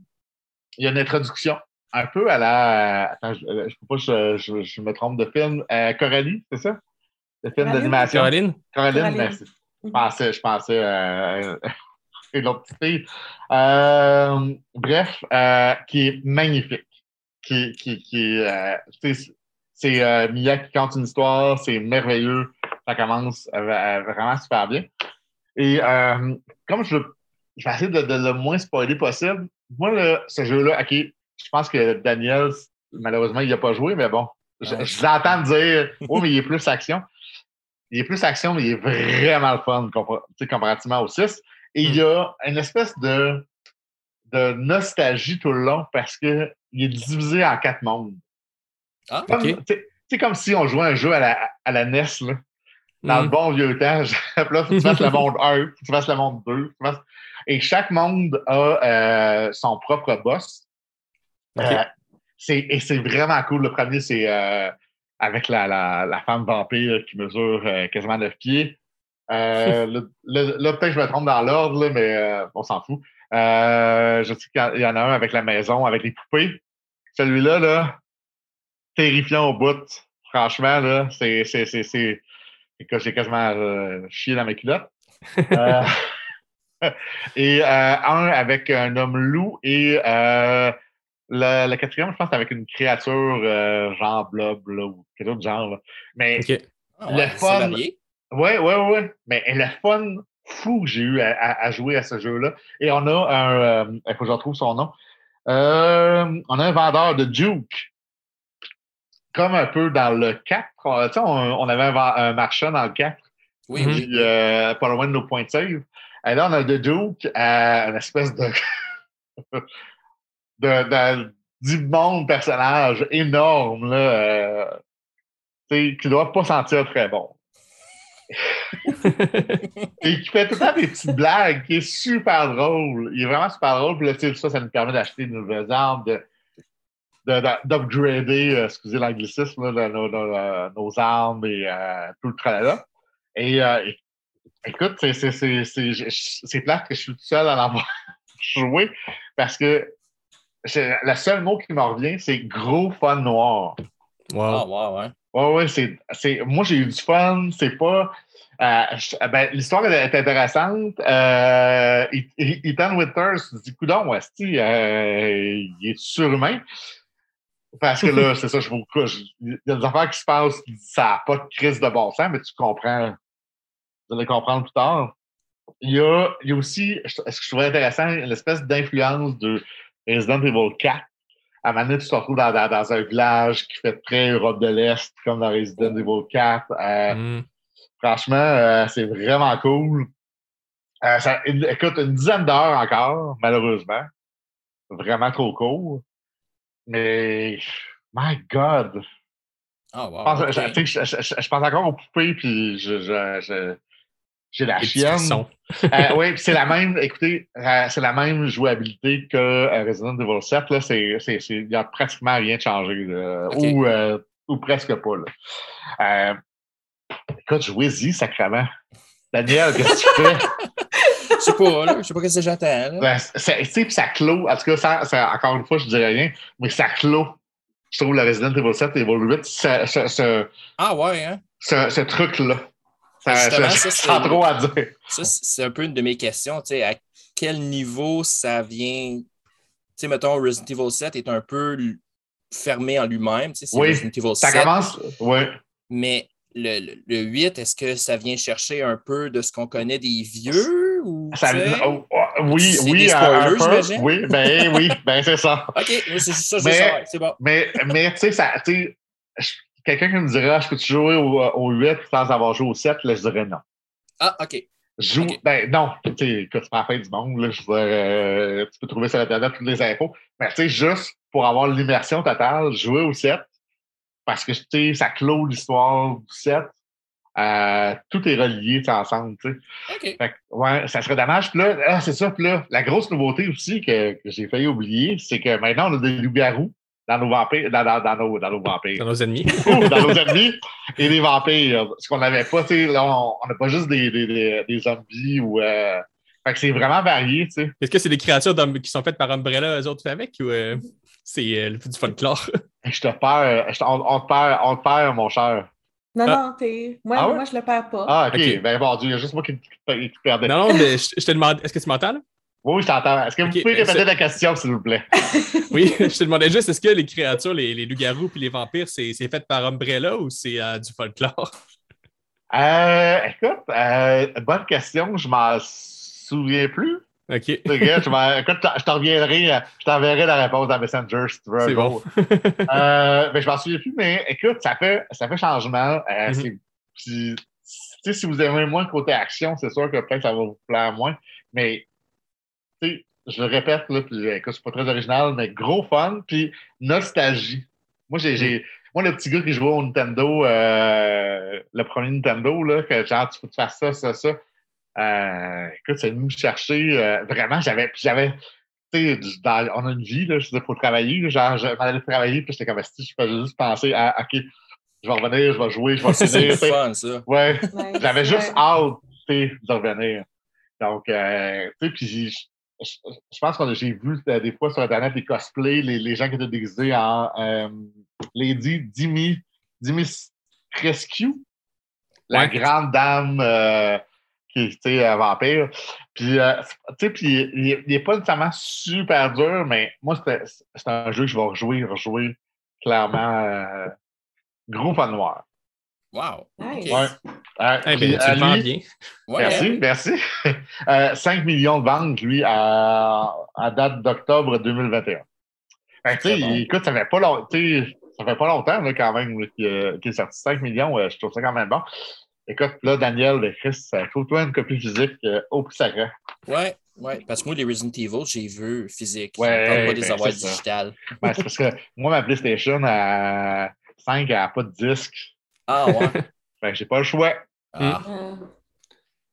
il y a une introduction un peu à la. Attends, je ne peux pas, je, je, me trompe de film. Euh, Coralie, c'est ça? Le film d'animation? Caroline? Caroline, merci. Je pensais, je pensais euh, l'autre petite fille. Euh, bref, euh, qui est magnifique. Qui, qui, qui euh, C'est euh, Mia qui compte une histoire, c'est merveilleux. Ça commence vraiment super bien. Et comme je, je vais essayer de, le moins spoiler possible, moi, ce jeu-là, OK, je pense que Daniel, malheureusement, il n'a pas joué, mais bon, je, je l'entends dire Oh, mais il est plus action. Il est plus action, mais il est vraiment le fun comparativement au 6. Et il y a une espèce de, de nostalgie tout le long parce qu'il est divisé en quatre mondes. Ah, C'est comme si on jouait un jeu à la, à la NES, là, dans le hmm. bon vieux temps. là, tu fasses le monde 1, tu fasses le monde 2. Et chaque monde a euh, son propre boss. Euh, et c'est vraiment cool. Le premier, c'est euh, avec la, la, la, femme vampire qui mesure quasiment 9 pieds. là, peut-être que je me trompe dans l'ordre, mais on s'en fout. je sais qu'il y en a un avec la maison, avec les poupées. Celui-là, là, terrifiant au bout. Franchement, là, c'est. J'ai quasiment chié dans mes culottes. et un avec un homme loup et le, quatrième, je pense, avec une créature euh, genre blob ou quelque chose de genre. Mais ah le fun. Oui, oui, oui. Mais le fun fou que j'ai eu à, jouer à ce jeu-là. Et on a un. Euh, il faut que je retrouve son nom. Euh, on a un vendeur de Duke. Comme un peu dans le 4. On, on avait un, marchand dans le 4. Oui, oui. pas loin de nos points de save. Et là, on a de Duke, une espèce de. d'immondes personnages énormes, là, euh, qui ne doivent pas sentir très bon. et qui fait tout le temps des petites blagues, qui est super drôle. Il est vraiment super drôle. Puis là, ça, ça nous permet d'acheter de nouvelles armes, de, d'upgrader, euh, excusez l'anglicisme, nos, armes et euh, tout le tralala. Et euh, écoute, c'est plate que je suis tout seul à l'avoir joué parce que le seul mot qui me revient, c'est gros fun noir. Wow. Ah, wow, ouais. Ouais, ouais, c'est, moi, j'ai eu du fun. C'est pas. Euh, ben, l'histoire est intéressante. Euh, Ethan Winters dit Coudon, euh, il est surhumain. Parce que là, c'est ça, je vous Il y a des affaires qui se passent, ça n'a pas de crise de bon sens, mais tu comprends. Vous allez comprendre plus tard. Il y a, il y a aussi, ce que je trouvais intéressant, l'espèce d'influence de Resident Evil 4. À un tu te retrouves dans, dans, un village qui fait très Europe de l'Est, comme dans Resident Evil 4. Euh, mm. Franchement, euh, c'est vraiment cool. Euh, ça, écoute, une dizaine d'heures encore, malheureusement. Vraiment trop court. Mais, my God! Oh, wow, je, pense, je, je, pense encore aux poupées, puis je, j'ai la chienne. euh, oui, c'est la même, écoutez, euh, c'est la même jouabilité que euh, Resident Evil 7. Là, c'est, c'est, il n'y a pratiquement rien de changé. Ou, euh, ou presque pas. Là. écoute, jouez-y, sacrément. Daniel, qu'est-ce que tu fais? Je sais pas, là. Je sais pas qu'est-ce que j'attends. Ben, tu sais, ça clôt. En tout cas, ça, ça, encore une fois, je dirais rien, mais ça clôt. Je trouve le Resident Evil 7 et Evil 8, ce, ce, ah ouais, hein? ce, ce truc-là. Ça, trop à dire. Ça, c'est un peu une de mes questions. À quel niveau ça vient? Tu sais, mettons, Resident Evil 7 est un peu fermé en lui-même. Oui, Resident Evil ça commence, oui. Mais le, le, 8, est-ce que ça vient chercher un peu de ce qu'on connaît des vieux? Ou, ça, oh, oh, oui, oui, spoilers, un peu. Oui, ben oui, ben c'est ça. OK, c'est ça, c'est bon. Mais, mais tu sais, ça, quelqu'un qui me dirait ah, je peux-tu jouer au, au 8 sans avoir joué au 7 là, je dirais non. Ah, OK. Joue, ben non, tu sais, écoute, c'est pas la fin du monde, là, je veux euh, tu peux trouver sur Internet toutes les infos, mais tu sais, juste pour avoir l'immersion totale, jouer au 7, parce que, tu sais, ça clôt l'histoire du 7, euh, tout est relié ensemble, tu sais. Fait, ouais, ça serait dommage. Puis là, ah, c'est ça, puis là, la grosse nouveauté aussi que, que j'ai failli oublier, c'est que maintenant, on a des loups-garous dans nos vampires, dans, dans, dans, nos, dans nos vampires. Dans nos ennemis. dans nos ennemis et des vampires. Ce qu'on n'avait pas, tu sais, on n'a pas juste des, des, des, zombies ou. Euh... Fait que c'est vraiment varié, tu sais. Est-ce que c'est des créatures qui sont faites par Umbrella, eux autres, avec, ou euh, c'est euh, du folklore? je te perds, je, on, on, te perd, on te perd, mon cher. Non, ah. non, t'es. Moi, ah ouais? moi, je le perds pas. Ah, OK. Ben, bon, il y a juste moi qui, qui, qui perdais. Non, non, mais je, te demande, est-ce que tu m'entends, là? Oui, je t'entends. Est-ce que vous pouvez répéter la question, s'il vous plaît? oui, je te demandais juste, est-ce que les créatures, les, les loups-garous et les vampires, c'est fait par Umbrella ou c'est euh, du folklore? Euh, écoute, euh, bonne question. Je m'en souviens plus. OK. je, écoute, je t'enverrai, je t'enverrai la réponse dans Messenger si tu veux. C'est bon. euh, mais je m'en souviens plus, mais écoute, ça fait, ça fait changement. Euh, mm-hmm. si vous aimez moins le côté action, c'est sûr que peut-être ça va vous plaire moins. Mais je le répète, là, puis écoute, c'est pas très original, mais gros fun, puis nostalgie. Moi, j'ai, moi, le petit gars qui jouait au Nintendo, euh, le premier Nintendo, là, que genre, tu peux te faire ça, ça, ça. Euh, écoute, c'est venu me chercher. Euh, vraiment, j'avais, j'avais, tu sais, on a une vie, là, je disais, pour travailler, genre, je m'allais travailler, puis j'étais comme, si je faisais juste penser à, OK, je vais revenir, je vais jouer, je vais finir. c'est fun, ça. Ouais. J'avais juste hâte, tu sais, de revenir. Donc, euh, tu sais, puis je, pense que j'ai vu euh, des fois sur Internet les cosplays, les, les gens qui étaient déguisés en euh, Lady Dimi, Rescue, la grande dame euh, qui était vampire. Puis, tu sais, puis il n'est pas nécessairement super dur, mais moi, c'est un jeu que je vais rejouer, rejouer clairement. gros fan noir. Wow. Nice. Ouais. Euh, ben, tu le bien. Merci, merci. 5 euh, millions de ventes, lui, à, à date d'octobre 2021. Ben, écoute, ça fait pas, long, ça fait pas longtemps là, quand même qu'il est sorti 5 millions. je trouve ça quand même bon. Écoute, là, Daniel, Chris, trouve-toi une copie physique euh, au plus sacré. Ouais, ouais. Parce que moi, les Resident Evil, j'ai vu physique. Ouais, pas des ben, avoirs digitales. Ben, c'est parce que moi, ma PlayStation à 5, elle n'a pas de disque. Ah ouais. fait que j'ai pas le choix. Ah. Mm.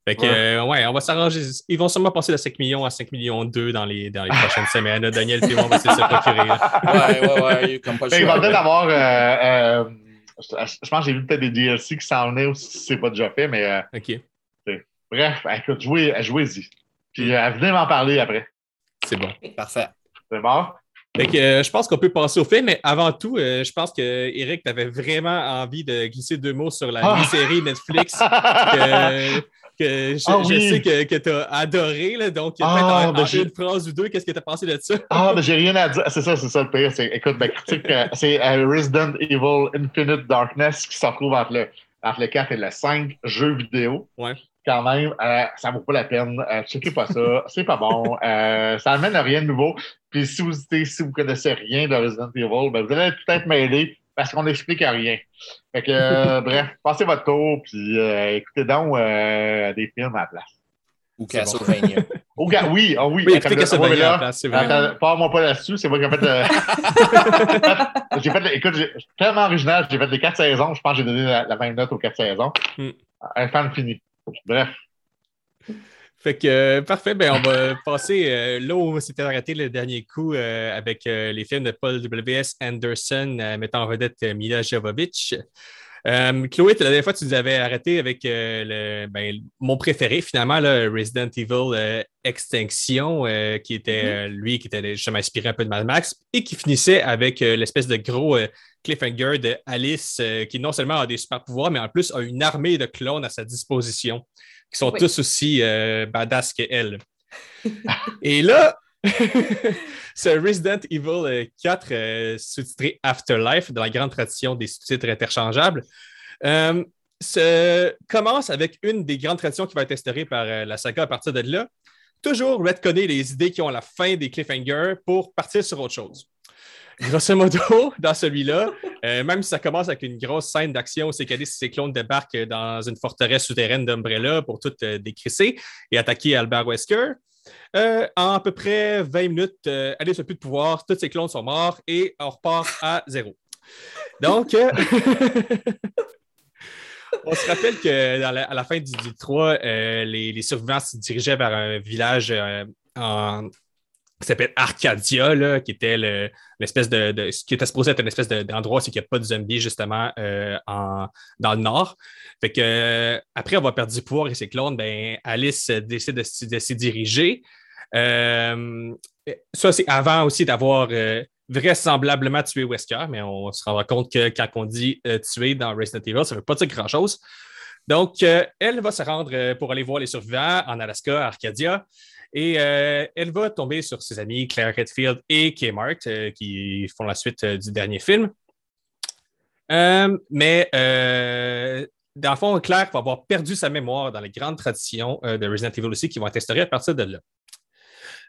Fait que, ouais. Euh, ouais, on va s'arranger. Ils vont sûrement passer de 5 millions à 5 millions 2 dans les, dans les prochaines semaines. Daniel et on va essayer de se procurer. Ouais, ouais, ouais. Comme pas. Il va peut-être avoir. Euh, euh, je pense que j'ai vu peut-être des DLC qui s'en venaient ou si c'est pas déjà fait, mais. OK. Bref, écoute, jouez-y. Jouez Puis venez m'en parler après. C'est bon. Parfait. C'est bon? Euh, je pense qu'on peut passer au fait, mais avant tout, euh, je pense que Eric, tu avais vraiment envie de glisser deux mots sur la ah! série Netflix que, je, ah sais que, tu as adoré. Là, donc, peut-être ah, en, ben une phrase ou deux, qu'est-ce que tu as pensé de ça? Ah, mais ben, j'ai rien à dire. C'est ça, c'est ça le pire. Écoute, ma critique, euh, c'est Resident Evil Infinite Darkness qui se retrouve entre le, entre le 4 et le 5 jeux vidéo. Ouais quand même, euh, ça vaut pas la peine. Euh, checkez pas ça. C'est pas bon. Euh, ça amène à rien de nouveau. Puis si vous si vous connaissez rien de Resident Evil, ben, vous allez peut-être m'aider parce qu'on n'explique rien. Fait que, euh, bref, passez votre tour, puis euh, écoutez donc des films à la place. Ou Castlevania. Bon. oui, oh, oui. Oui, écoutez Castlevania à la place, c'est vrai. Parle-moi pas là-dessus, c'est moi qui ai fait... j'ai fait, écoute, tellement original, j'ai fait les quatre saisons, je pense que j'ai donné la, même note aux quatre saisons. Hmm. Un fan fini. Bref. Fait que, euh, parfait, ben, on va passer euh, là où s'était arrêté le dernier coup euh, avec les films de Paul W.S. Anderson mettant en vedette Mila Jovovich. Chloé, la dernière fois, tu nous avais arrêté avec le, ben, mon préféré, finalement, Resident Evil Extinction, qui était mm-hmm. lui, qui était justement inspiré un peu de Mad Max, et qui finissait avec l'espèce de gros cliffhanger de Alice, qui non seulement a des super pouvoirs, mais en plus a une armée de clones à sa disposition qui sont tous aussi euh, badass qu'elle. Et là, ce Resident Evil 4, euh, euh, sous-titré Afterlife, dans la grande tradition des sous-titres interchangeables, commence avec une des grandes traditions qui va être instaurée par la saga à partir de là. Toujours retconner les idées qui ont la fin des cliffhangers pour partir sur autre chose. Grosso modo, dans celui-là, euh, même si ça commence avec une grosse scène d'action c'est et ses clones débarquent dans une forteresse souterraine d'Umbrella pour tout euh, décrisser et attaquer Albert Wesker, euh, en à peu près 20 minutes, Alice n'a plus de pouvoir, tous ses clones sont morts et on repart à zéro. Donc, on se rappelle qu'à la, à la fin du, 3, les, les, survivants se dirigeaient vers un village en, qui s'appelle Arcadia, qui était l'espèce de, Ce qui était supposé être une espèce d'endroit où il n'y a pas de zombies, justement, euh, dans le nord. Fait que, euh, après avoir perdu du pouvoir et ses clones, ben, Alice décide de, s'y diriger. Euh, ça, c'est avant aussi d'avoir vraisemblablement tué Wesker, mais on se rendra compte que quand on dit tuer dans Resident Evil, ça ne veut pas dire grand-chose. Donc, elle va se rendre pour aller voir les survivants en Alaska, Arcadia. Et elle va tomber sur ses amis Claire Redfield et Kmart, qui font la suite du dernier film. mais dans le fond, Claire va avoir perdu sa mémoire dans les grandes traditions de Resident Evil aussi qui vont être instaurées à partir de là.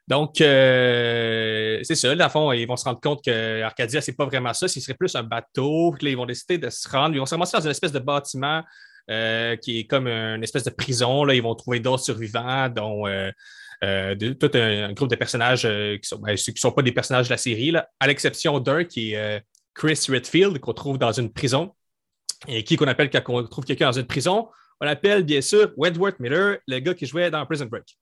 Donc, euh, c'est ça. Dans le fond, ils vont se rendre compte que Arcadia, c'est pas vraiment ça. Ce serait plus un bateau. Ils vont décider de se rendre. Ils vont se ramasser dans une espèce de bâtiment euh, qui est comme une espèce de prison. Là, ils vont trouver d'autres survivants, dont euh, tout un, groupe de personnages qui ne sont, ben, sont pas des personnages de la série, là, à l'exception d'un qui est Chris Redfield, qu'on trouve dans une prison. Et qui qu'on appelle quand on trouve quelqu'un dans une prison? On l'appelle bien sûr Wedworth Miller, le gars qui jouait dans Prison Break.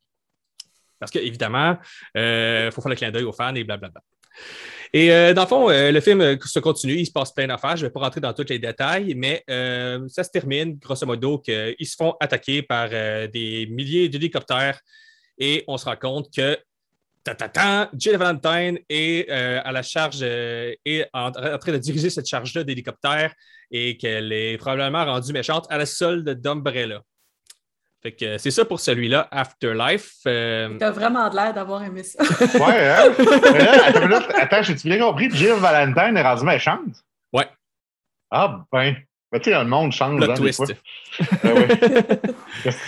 Parce qu'évidemment, il euh, faut faire le clin d'œil aux fans et blablabla. Et euh, dans le fond, euh, le film se continue, il se passe plein d'affaires. Je ne vais pas rentrer dans tous les détails, mais ça se termine, grosso modo, qu'ils se font attaquer par des milliers d'hélicoptères et on se rend compte que ta, Jill Valentine est à la charge et en, train de diriger cette charge-là d'hélicoptère et qu'elle est probablement rendue méchante à la solde d'Umbrella. Fait que c'est ça pour celui-là, Afterlife. Euh... T'as vraiment l'air d'avoir aimé ça. ouais, hein? attends, attends j'ai-tu bien compris? Jill Valentine est rendue méchante? Ouais. Ah, ben. Mais tu sais, le monde change. Le twist. Ah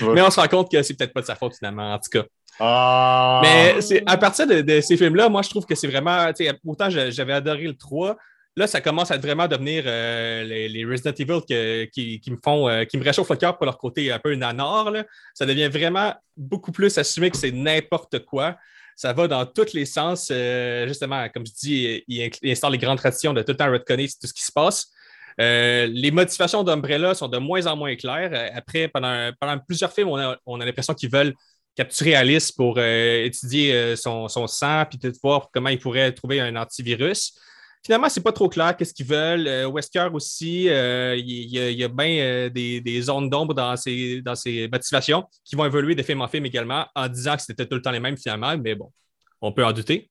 Mais on se rend compte que c'est peut-être pas de sa faute finalement, en tout cas. Ah. Mais à partir de, de ces films-là, moi, je trouve que c'est vraiment. Autant j'avais adoré le 3, Là, ça commence à vraiment devenir euh, les, Resident Evil qui, me font, euh, qui me réchauffent le cœur pour leur côté un peu nanar. Là. Ça devient vraiment beaucoup plus assumé que c'est n'importe quoi. Ça va dans tous les sens. Euh, justement, comme je dis, il, installe les grandes traditions de tout le temps reconnaître tout ce qui se passe. Les motivations d'Umbrella sont de moins en moins claires. Après, pendant, plusieurs films, on a, on a l'impression qu'ils veulent capturer Alice pour étudier son, sang puis voir comment ils pourraient trouver un antivirus finalement, c'est pas trop clair qu'est-ce qu'ils veulent. Euh, aussi, euh, il, y a, bien euh, des, zones d'ombre dans ses, dans ses motivations qui vont évoluer de film en film également en disant que c'était tout le temps les mêmes finalement, mais bon, on peut en douter.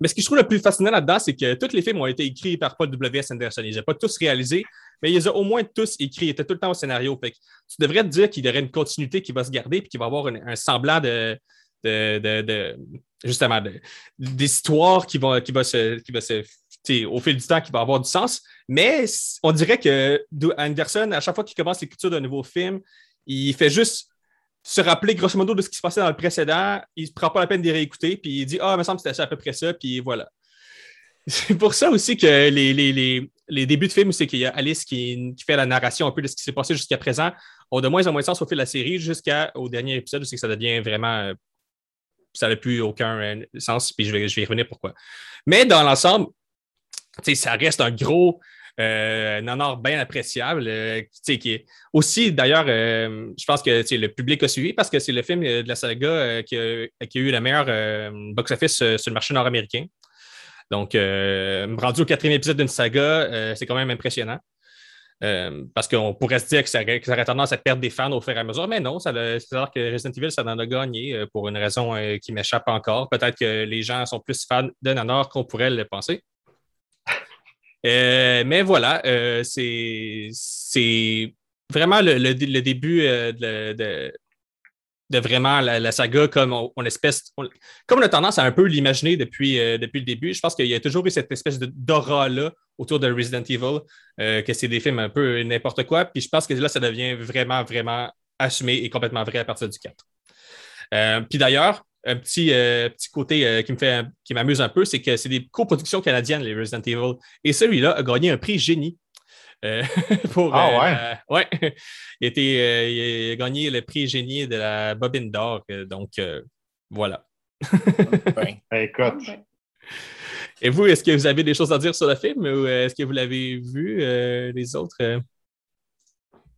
Mais ce que je trouve le plus fascinant là-dedans, c'est que tous les films ont été écrits par Paul W.S. Anderson. Ils n'ont pas tous réalisés, mais ils ont au moins tous écrits. Ils étaient tout le temps au scénario. tu devrais te dire qu'il y aurait une continuité qui va se garder et qu'il va avoir un semblant de, justement d'histoire qui va, qui se, qui va se au fil du temps qui va avoir du sens. Mais on dirait que Anderson, à chaque fois qu'il commence l'écriture d'un nouveau film, il fait juste se rappeler grosso modo de ce qui se passait dans le précédent. Il ne prend pas la peine d'y réécouter, puis il dit Ah, il me semble que c'était à peu près ça, puis voilà. C'est pour ça aussi que les, les, débuts de film, c'est qu'il y a Alice qui, fait la narration un peu de ce qui s'est passé jusqu'à présent, ont de moins en moins de sens au fil de la série jusqu'au dernier épisode, c'est que ça devient vraiment ça n'a plus aucun euh, sens, puis je vais, je vais y revenir pourquoi. Mais dans l'ensemble, ça reste un gros euh, nanar bien appréciable. Euh, qui est aussi, d'ailleurs, euh, je pense que le public a suivi parce que c'est le film de la saga qui a, eu la meilleure box-office sur le marché nord-américain. Donc, rendu au quatrième épisode d'une saga, c'est quand même impressionnant. Euh, parce qu'on pourrait se dire que ça, aurait tendance à perdre des fans au fur et à mesure, mais non, ça cest à dire que Resident Evil, ça en a gagné euh, pour une raison euh, qui m'échappe encore. Peut-être que les gens sont plus fans de Nanor qu'on pourrait le penser. Mais voilà, c'est vraiment le, début de, de vraiment la, saga comme on, espèce, comme on a tendance à un peu l'imaginer depuis, euh, depuis le début. Je pense qu'il y a toujours eu cette espèce d'aura-là autour de Resident Evil, euh, que c'est des films un peu n'importe quoi. Puis je pense que là, ça devient vraiment, vraiment assumé et complètement vrai à partir du 4. Euh, puis d'ailleurs, un petit, petit côté qui me fait qui m'amuse un peu, c'est que c'est des coproductions canadiennes, les Resident Evil. Et celui-là a gagné un prix génie euh, pour, ah ouais? Euh, ouais. il, était, euh, il, a gagné le prix génie de la bobine d'or. donc, voilà. Ben, écoute. Et vous, est-ce que vous avez des choses à dire sur le film ou est-ce que vous l'avez vu, les autres?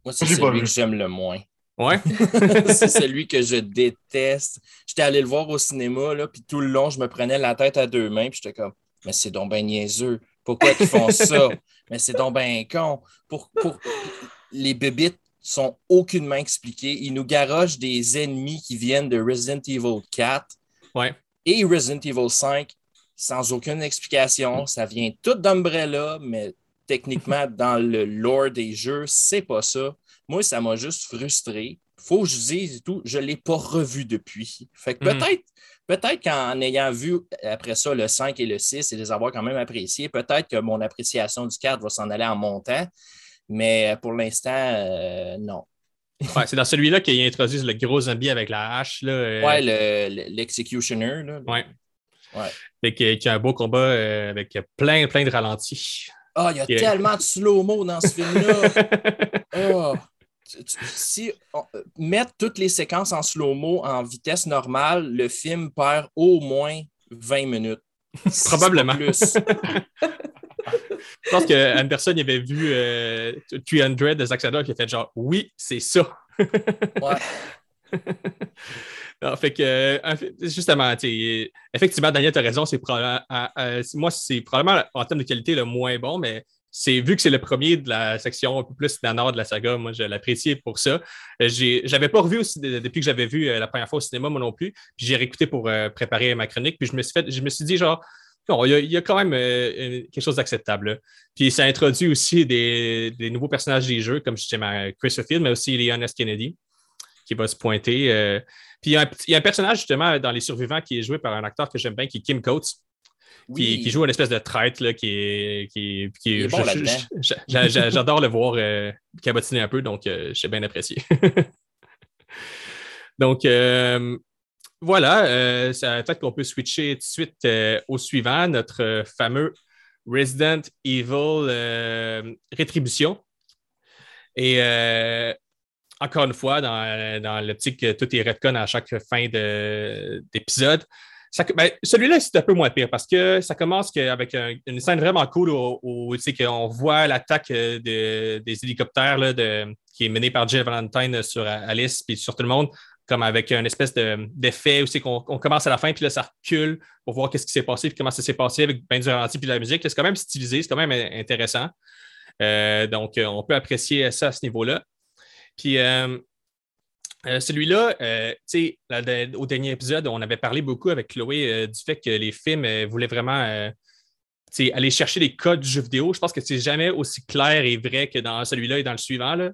Moi, c'est celui que j'aime le moins. Ouais. c'est celui que je déteste. J'étais allé le voir au cinéma, là, puis tout le long, je me prenais la tête à deux mains, puis j'étais comme, mais c'est donc bien niaiseux. Pourquoi ils font ça? Mais c'est donc bien con. Pour, Les bébites sont aucunement expliquées. Ils nous garochent des ennemis qui viennent de Resident Evil 4 ouais. et Resident Evil 5 sans aucune explication. Ça vient tout d'Umbrella, mais techniquement, dans le lore des jeux, c'est pas ça. Moi, ça m'a juste frustré. faut que je dise tout, je ne l'ai pas revu depuis. Fait que mhm. peut-être, peut-être qu'en ayant vu après ça le 5 et le 6 et les avoir quand même appréciés, peut-être que mon appréciation du 4 va s'en aller en montant. Mais pour l'instant, euh, non. c'est dans celui-là qu'il introduit le gros zombie avec la hache. Là, euh. Ouais, l'executioner. ouais. ouais. Et qui, a un beau combat euh, avec plein, plein de ralentis. Ah, il y a tellement de slow-mo dans ce film-là. oh. Si on, mettre toutes les séquences en slow-mo en vitesse normale, le film perd au moins 20 minutes. Probablement. Plus. Je pense qu'une personne avait vu 300 euh, de Zack Snyder qui a fait genre oui, c'est ça. ouais. fait que, euh, justement, effectivement, Daniel, tu as raison, c'est moi, c'est probablement en termes de qualité le moins bon, mais c'est vu que c'est le premier de la section un peu plus nord de la saga, moi, je l'apprécie pour ça. Euh, je n'avais pas revu aussi depuis que j'avais vu la première fois au cinéma, moi non plus. Puis j'ai réécouté pour préparer ma chronique. Puis je me suis fait, je me suis dit, genre, il y, a, quand même euh, quelque chose d'acceptable. Puis ça introduit aussi des, nouveaux personnages des jeux, comme justement Christopher mais aussi Leon S. Kennedy, qui va se pointer. Euh. Puis il y, a un, personnage justement dans Les Survivants qui est joué par un acteur que j'aime bien, qui est Kim Coates. Qui, joue une espèce de traite là, qui est. Qui, J'adore le voir euh, cabotiner un peu, donc j'ai bien apprécié. donc, voilà, euh, peut-être qu'on peut switcher tout de suite euh, au suivant, notre euh, fameux Resident Evil euh, Rétribution. Et encore une fois, dans, dans l'optique que tout est retcon à chaque fin d'épisode, ben, celui-là, c'est un peu moins pire parce que ça commence avec une scène vraiment cool où, où on voit l'attaque des hélicoptères qui est menée par Jill Valentine sur Alice et sur tout le monde comme avec une espèce d'effet aussi qu'on commence à la fin, puis là, ça recule pour voir qu'est-ce qui s'est passé, puis comment ça s'est passé avec ben du puis la musique. C'est quand même stylisé, c'est quand même intéressant. Euh, donc, euh, on peut apprécier ça à ce niveau-là. Puis, euh, celui-là, tu sais, au dernier épisode, on avait parlé beaucoup avec Chloé du fait que les films voulaient vraiment aller chercher les codes du jeu vidéo. Je pense que c'est jamais aussi clair et vrai que dans celui-là et dans le suivant. Là.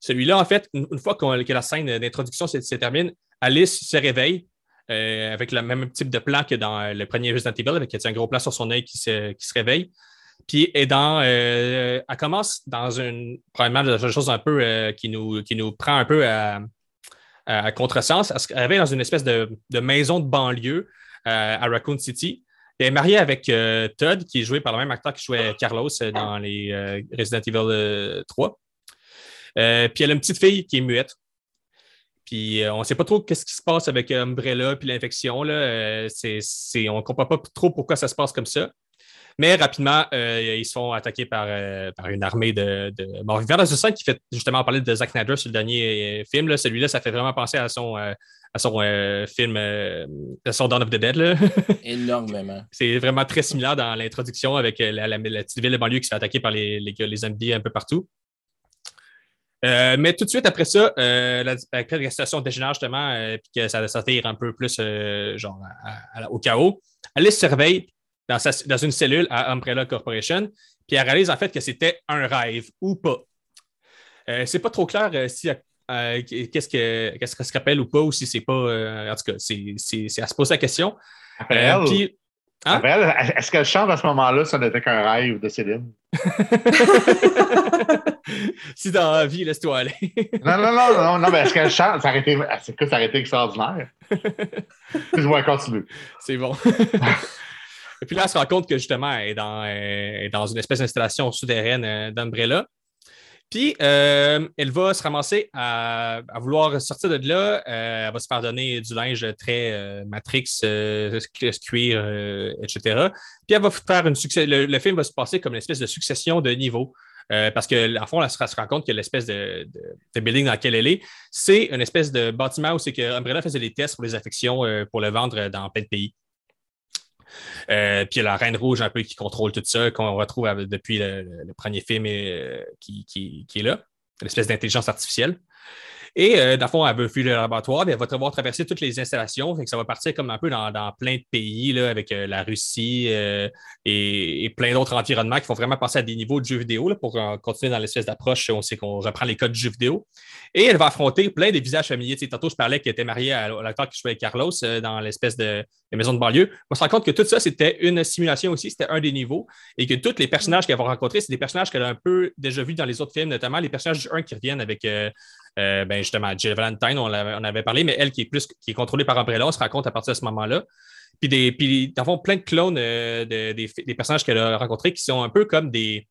Celui-là, en fait, une, fois que la scène d'introduction se, termine, Alice se réveille euh, avec le même type de plan que dans le premier Resident Evil, avec un gros plan sur son œil qui se, réveille. Puis dans, euh, elle commence dans une, probablement une chose un peu euh, qui, nous, qui nous prend un peu à, contresens. Elle réveille dans une espèce de, maison de banlieue à Raccoon City. Elle est mariée avec Todd, qui est joué par le même acteur qui jouait Carlos dans les Resident Evil 3. Euh, puis elle a une petite fille qui est muette. Puis euh, on ne sait pas trop qu'est-ce qui se passe avec Umbrella puis l'infection. Euh, on ne comprend pas trop pourquoi ça se passe comme ça. Mais rapidement, ils se font attaquer par, une armée de, de morts-vivants. Dans une scène qui fait justement parler de Zack Snyder sur le dernier film. Celui-là, ça fait vraiment penser à son, à son film, à son Dawn of the Dead. Énormément. C'est vraiment très similaire dans l'introduction avec la, petite ville de banlieue qui se fait attaquer par les, les, les zombies un peu partout. Euh, mais tout de suite après ça, euh, la, la, situation dégénère justement, euh, puis que ça, ça tire un peu plus genre au chaos. Alice se dans, dans, une cellule à Umbrella Corporation, puis elle réalise en fait que c'était un rêve ou pas. c'est pas trop clair si qu'est-ce que qu'est-ce que se rappelle ou pas, ou si c'est pas. en tout cas, c'est à se poser la question. Puis, Hein? Est-ce qu'elle chante à ce moment-là, ça n'était qu'un rêve de Céline? si dans la vie, laisse-toi aller. non, non, non, non, non, mais est-ce qu'elle chante? Ça aurait été, que ça aurait été extraordinaire. Je vois continue. C'est bon. Et puis là, elle se rend compte que justement, elle est dans, dans une espèce d'installation souterraine euh, d'Umbrella. Puis, euh, elle va se ramasser à, vouloir sortir de là. Euh, elle va se faire donner du linge très euh, Matrix, cuir, etc. Puis, elle va faire une. Le, film va se passer comme une espèce de succession de niveaux. parce que, en fond, elle se, rend compte que l'espèce de, building dans lequel elle est, c'est une espèce de bâtiment où c'est que faisait des tests pour les affections pour le vendre dans plein de pays. Euh, puis la Reine Rouge un peu qui contrôle tout ça, qu'on retrouve depuis le, premier film euh, qui, est là, l'espèce d'intelligence artificielle. Et euh, fond, elle veut fuir le laboratoire, mais elle va devoir traverser toutes les installations. Ça va partir comme un peu dans, plein de pays, là, avec euh, la Russie euh, et, plein d'autres environnements qui vont vraiment passer à des niveaux de jeux vidéo là, pour continuer dans l'espèce d'approche. On sait qu'on reprend les codes de jeux vidéo. Et elle va affronter plein de visages familiers. Tu sais, tantôt, je parlais qu'elle était mariée à, l'acteur qui jouait Carlos dans l'espèce de, maison de banlieue. On se rend compte que tout ça, c'était une simulation aussi, c'était un des niveaux. Et que tous les personnages qu'elle va rencontrer, c'est des personnages qu'elle a un peu déjà vus dans les autres films, notamment les personnages du 1 qui reviennent avec. Euh, ben justement, Jill Valentine, on, on, avait parlé, mais elle qui est plus qui est contrôlée par Umbrella, on se raconte à partir de ce moment-là. Puis, des, puis dans plein de clones euh, des, personnages qu'elle a rencontrés qui sont un peu comme des.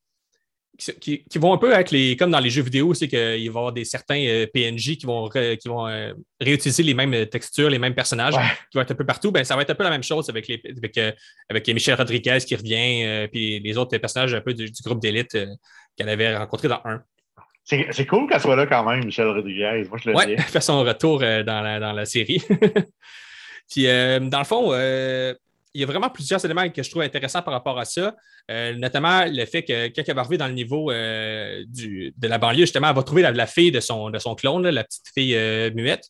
Qui, vont un peu avec les. Comme dans les jeux vidéo, c'est qu'il va y avoir des certains euh, PNJ qui vont, qui vont réutiliser les mêmes textures, les mêmes personnages, qui vont être un peu partout. Ben, ça va être un peu la même chose avec, les, avec, Michel Rodriguez qui revient, puis les autres personnages un peu du, du groupe d'élite qu'elle avait rencontré dans un. C'est cool qu'elle soit là quand même, Michel Rodriguez. Moi, je le ouais, fait son retour euh, dans, la, dans, la, série. Puis, euh, dans le fond, euh, il y a vraiment plusieurs éléments que je trouve intéressants par rapport à ça, notamment le fait que quand elle va arriver dans le niveau du, de la banlieue, justement, elle va trouver la, fille de son, de son clone, la petite fille muette.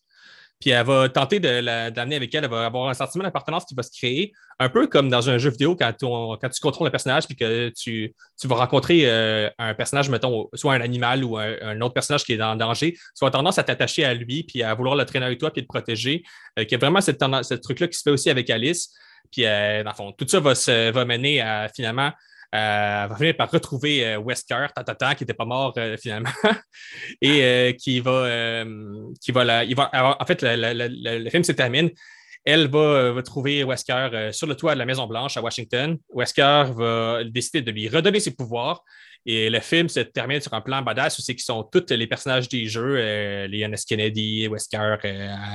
Puis elle va tenter de l'amener avec elle. Elle va avoir un sentiment d'appartenance qui va se créer, un peu comme dans un jeu vidéo quand, quand tu contrôles le personnage puis que tu, vas rencontrer euh, un personnage, mettons, soit un animal ou un, autre personnage qui est en danger. Tu vas tendance à t'attacher à lui puis à vouloir le traîner avec toi puis le protéger. Euh, il y a vraiment cette ce truc-là qui se fait aussi avec Alice. Puis, euh, dans le fond, tout ça va, se, va mener à finalement euh, va finir par retrouver euh, Wesker, Tatata, qui n'était pas mort euh, finalement, et qui va, qui va, il va en fait, le film se termine. Elle va, trouver Wesker sur le toit de la Maison-Blanche à Washington. Wesker va décider de lui redonner ses pouvoirs. Et le film se termine sur un plan badass où c'est qu'ils sont tous les personnages des jeux, Leon S. Kennedy, Wesker,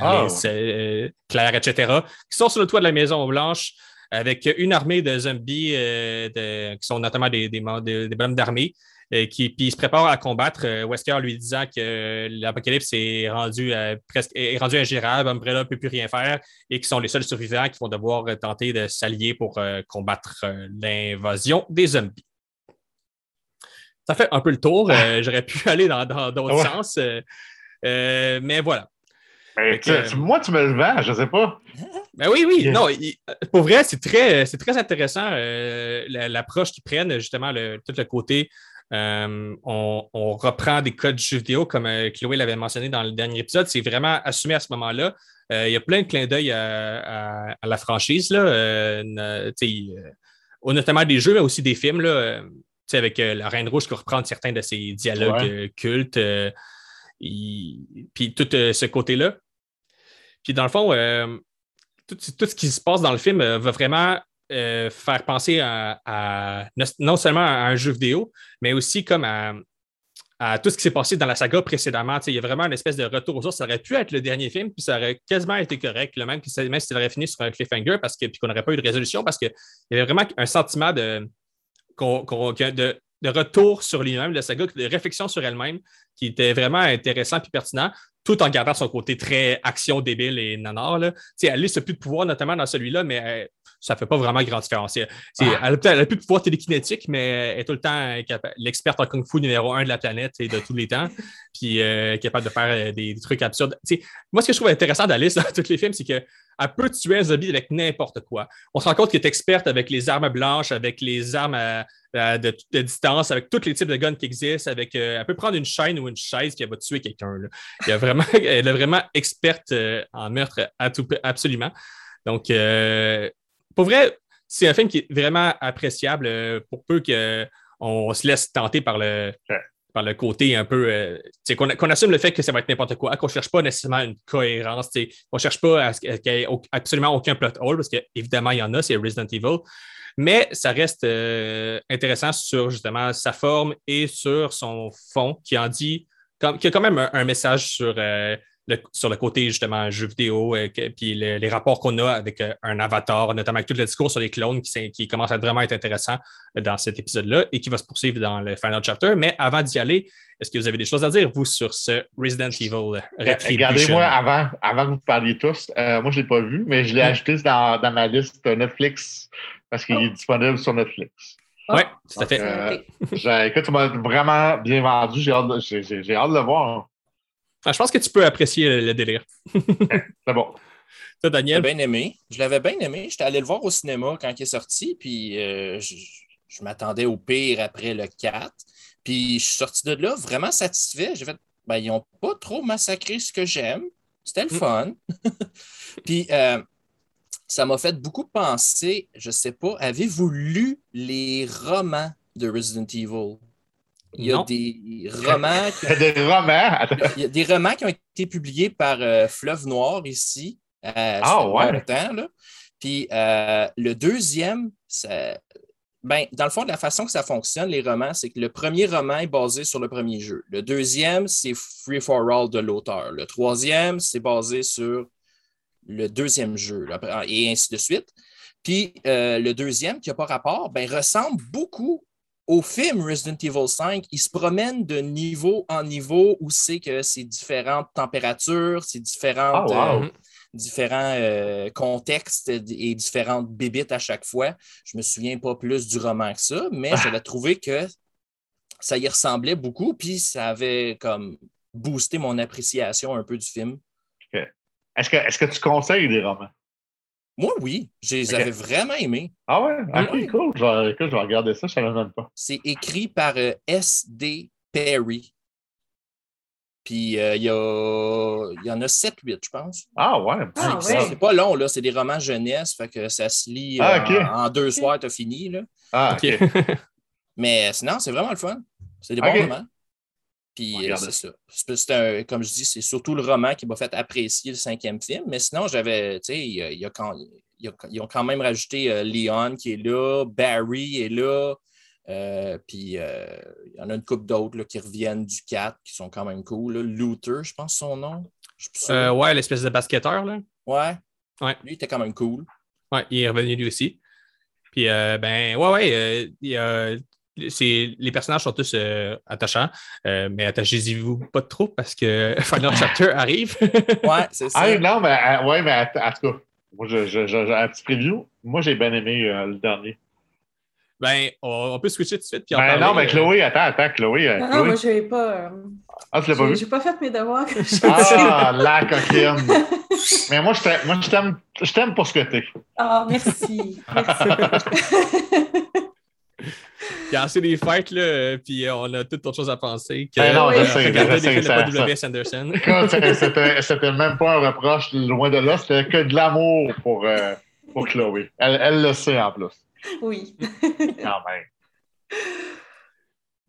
Alice, oh. Claire, etc., qui sont sur le toit de la Maison-Blanche avec une armée de zombies euh, qui sont notamment des, des, des, bonhommes d'armée. Euh, qui puis se préparent à combattre. Euh, Wesker lui disant que l'apocalypse est rendu presque est rendu ingérable, Umbrella ne peut plus rien faire et qui sont les seuls survivants qui vont devoir tenter de s'allier pour combattre l'invasion des zombies. Ça fait un peu le tour. J'aurais pu aller dans d'autres sens. mais voilà. Ben, moi, tu me le vends, je ne sais pas. Ben oui, oui. Non, pour vrai, c'est très, très intéressant euh, l'approche qu'ils prennent, justement, le, tout le côté. Euh, on, reprend des codes jeux vidéo, comme euh, Chloé l'avait mentionné dans le dernier épisode. C'est vraiment assumé à ce moment-là. il y a plein de clins d'œil à, la franchise, là, notamment des jeux, mais aussi des films. Là, avec la Reine Rouge qui reprend certains de ses dialogues cultes. puis tout ce côté-là. Puis dans le fond, euh, tout, ce qui se passe dans le film euh, va vraiment euh, faire penser à, non seulement à un jeu vidéo, mais aussi comme à, tout ce qui s'est passé dans la saga précédemment. il y a vraiment une espèce de retour aux sources. Ça aurait pu être le dernier film, puis ça aurait quasiment été correct, le même, même s'il aurait fini sur un cliffhanger, parce que, puis qu'on n'aurait pas eu de résolution, parce qu'il y avait vraiment un sentiment de, de, de retour sur lui-même, la saga, de réflexion sur elle-même, qui était vraiment intéressant et pertinent tout en gardant son côté très action débile et nanar. Là. Alice n'a plus de pouvoir, notamment dans celui-là, mais euh, ça ne fait pas vraiment grand différence. Ah. Elle n'a plus de pouvoir télékinétique, mais elle est tout le temps l'experte en kung fu numéro un de la planète et de tous les temps, puis euh, capable de faire euh, des, trucs absurdes. moi, ce que je trouve intéressant d'Alice dans tous les films, c'est qu'elle peut tuer un zombie avec n'importe quoi. On se rend compte qu'elle est experte avec les armes blanches, avec les armes de, distance, avec tous les types de guns qui existent, avec elle peut prendre une chaîne ou une chaise qui va tuer quelqu'un. elle est vraiment experte en meurtre absolument. Donc, pour vrai, c'est un film qui est vraiment appréciable euh, pour peu qu'on se laisse tenter par le, par le côté un peu. Euh, qu'on assume le fait que ça va être n'importe quoi, qu'on ne cherche pas nécessairement une cohérence, qu'on ne cherche pas à, qu'il n'y ait absolument aucun plot hole, parce qu'évidemment, il y en a, c'est Resident Evil. Mais ça reste euh, intéressant sur justement sa forme et sur son fond, qui en dit, qui a quand même un, message sur sur le côté justement jeu vidéo, et euh, puis les rapports qu'on a avec euh, un avatar, notamment avec tout le discours sur les clones qui, qui commence à vraiment être intéressant euh, dans cet épisode-là et qui va se poursuivre dans le final chapter. Mais avant d'y aller, est-ce que vous avez des choses à dire, vous, sur ce Resident Evil Regardez-moi avant, avant que vous parliez tous. moi, je ne l'ai pas vu, mais je l'ai ajouté dans, dans, ma liste Netflix parce qu'il est oh. disponible sur Netflix. Oui, tout à fait. écoute, tu m'as vraiment bien vendu. J'ai hâte, hâte, de le voir. Je pense que tu peux apprécier le, délire. C'est bon. Toi, Daniel? bien aimé. Je l'avais bien aimé. J'étais allé le voir au cinéma quand il est sorti, puis euh, je, m'attendais au pire après le 4. Puis je suis sorti de là vraiment satisfait. J'ai fait, ben, ils n'ont pas trop massacré ce que j'aime. C'était le mm. fun. puis euh, ça m'a fait beaucoup penser, je ne sais pas, avez-vous lu les romans de Resident Evil? Il y a des romans. Qui ont... des romans? Il y a des romans qui ont été publiés par euh, Fleuve Noir ici. Euh, ah ouais. Longtemps, Puis euh, le deuxième, ben, dans le fond, la façon que ça fonctionne, les romans, c'est que le premier roman est basé sur le premier jeu. Le deuxième, c'est Free for All de l'auteur. Le troisième, c'est basé sur le deuxième jeu, et ainsi de suite. Puis le deuxième, qui n'a pas rapport, ben, ressemble beaucoup au film Resident Evil 5, il se promène de niveau en niveau où c'est que c'est différentes températures, c'est différentes, ah, euh, différents euh, contextes et différentes bébites à chaque fois. Je me souviens pas plus du roman que ça, mais j'avais trouvé que ça y ressemblait beaucoup, puis ça avait comme boosté mon appréciation un peu du film. Est-ce que, est que tu conseilles des romans? Moi, oui. Je les avais vraiment aimés. Ah ouais? Ok, cool. Je vais, je vais regarder ça, je ne savais même pas. C'est écrit par euh, S.D. Perry. Puis euh, il y, y, en a 7-8, je pense. Ah ouais? Ah, ouais. C'est pas long, là. C'est des romans jeunesse, fait que ça se lit ah, euh, en, deux soirs, tu as fini. Là. Ah, OK. Mais sinon, c'est vraiment le fun. C'est des bons romans. Puis euh, c'est ça. comme je dis, c'est surtout le roman qui m'a fait apprécier le cinquième film. Mais sinon, j'avais, tu sais, il y a, quand, ils ont quand même rajouté euh, Leon qui est là, Barry est là. Euh, puis il y en a une couple d'autres qui reviennent du 4 qui sont quand même cool. Luther, je pense son nom. ouais, l'espèce de basketteur. Là. Ouais. ouais. Lui, il était quand même cool. Ouais, il est revenu lui aussi. Puis, ben, ouais, ouais, il y a les personnages sont tous euh, attachants, euh, mais attachez-y-vous pas trop parce que Final Chapter arrive. ouais, c'est ça. Ah, non, mais, euh, ouais, mais en tout cas, moi, je, je, un petit preview. Moi, j'ai bien aimé le dernier. Ben, on, peut switcher tout de suite. Puis ben, non, mais Chloé, attends, attends, Chloé. Non, non moi, je n'ai pas. ah, tu l'as pas vu? J'ai pas fait mes devoirs. ah, la coquine. mais moi, je t'aime pour ce que t'es. Ah, merci. merci. Il y a assez des fêtes, là, puis euh, on a toutes autre chose à penser que ben non, je sais, regarder des films de W. Sanderson. C'était même pas un reproche loin de là, c'était que de l'amour pour, euh, pour Chloé. Elle, elle, le sait en plus. Oui. Quand même.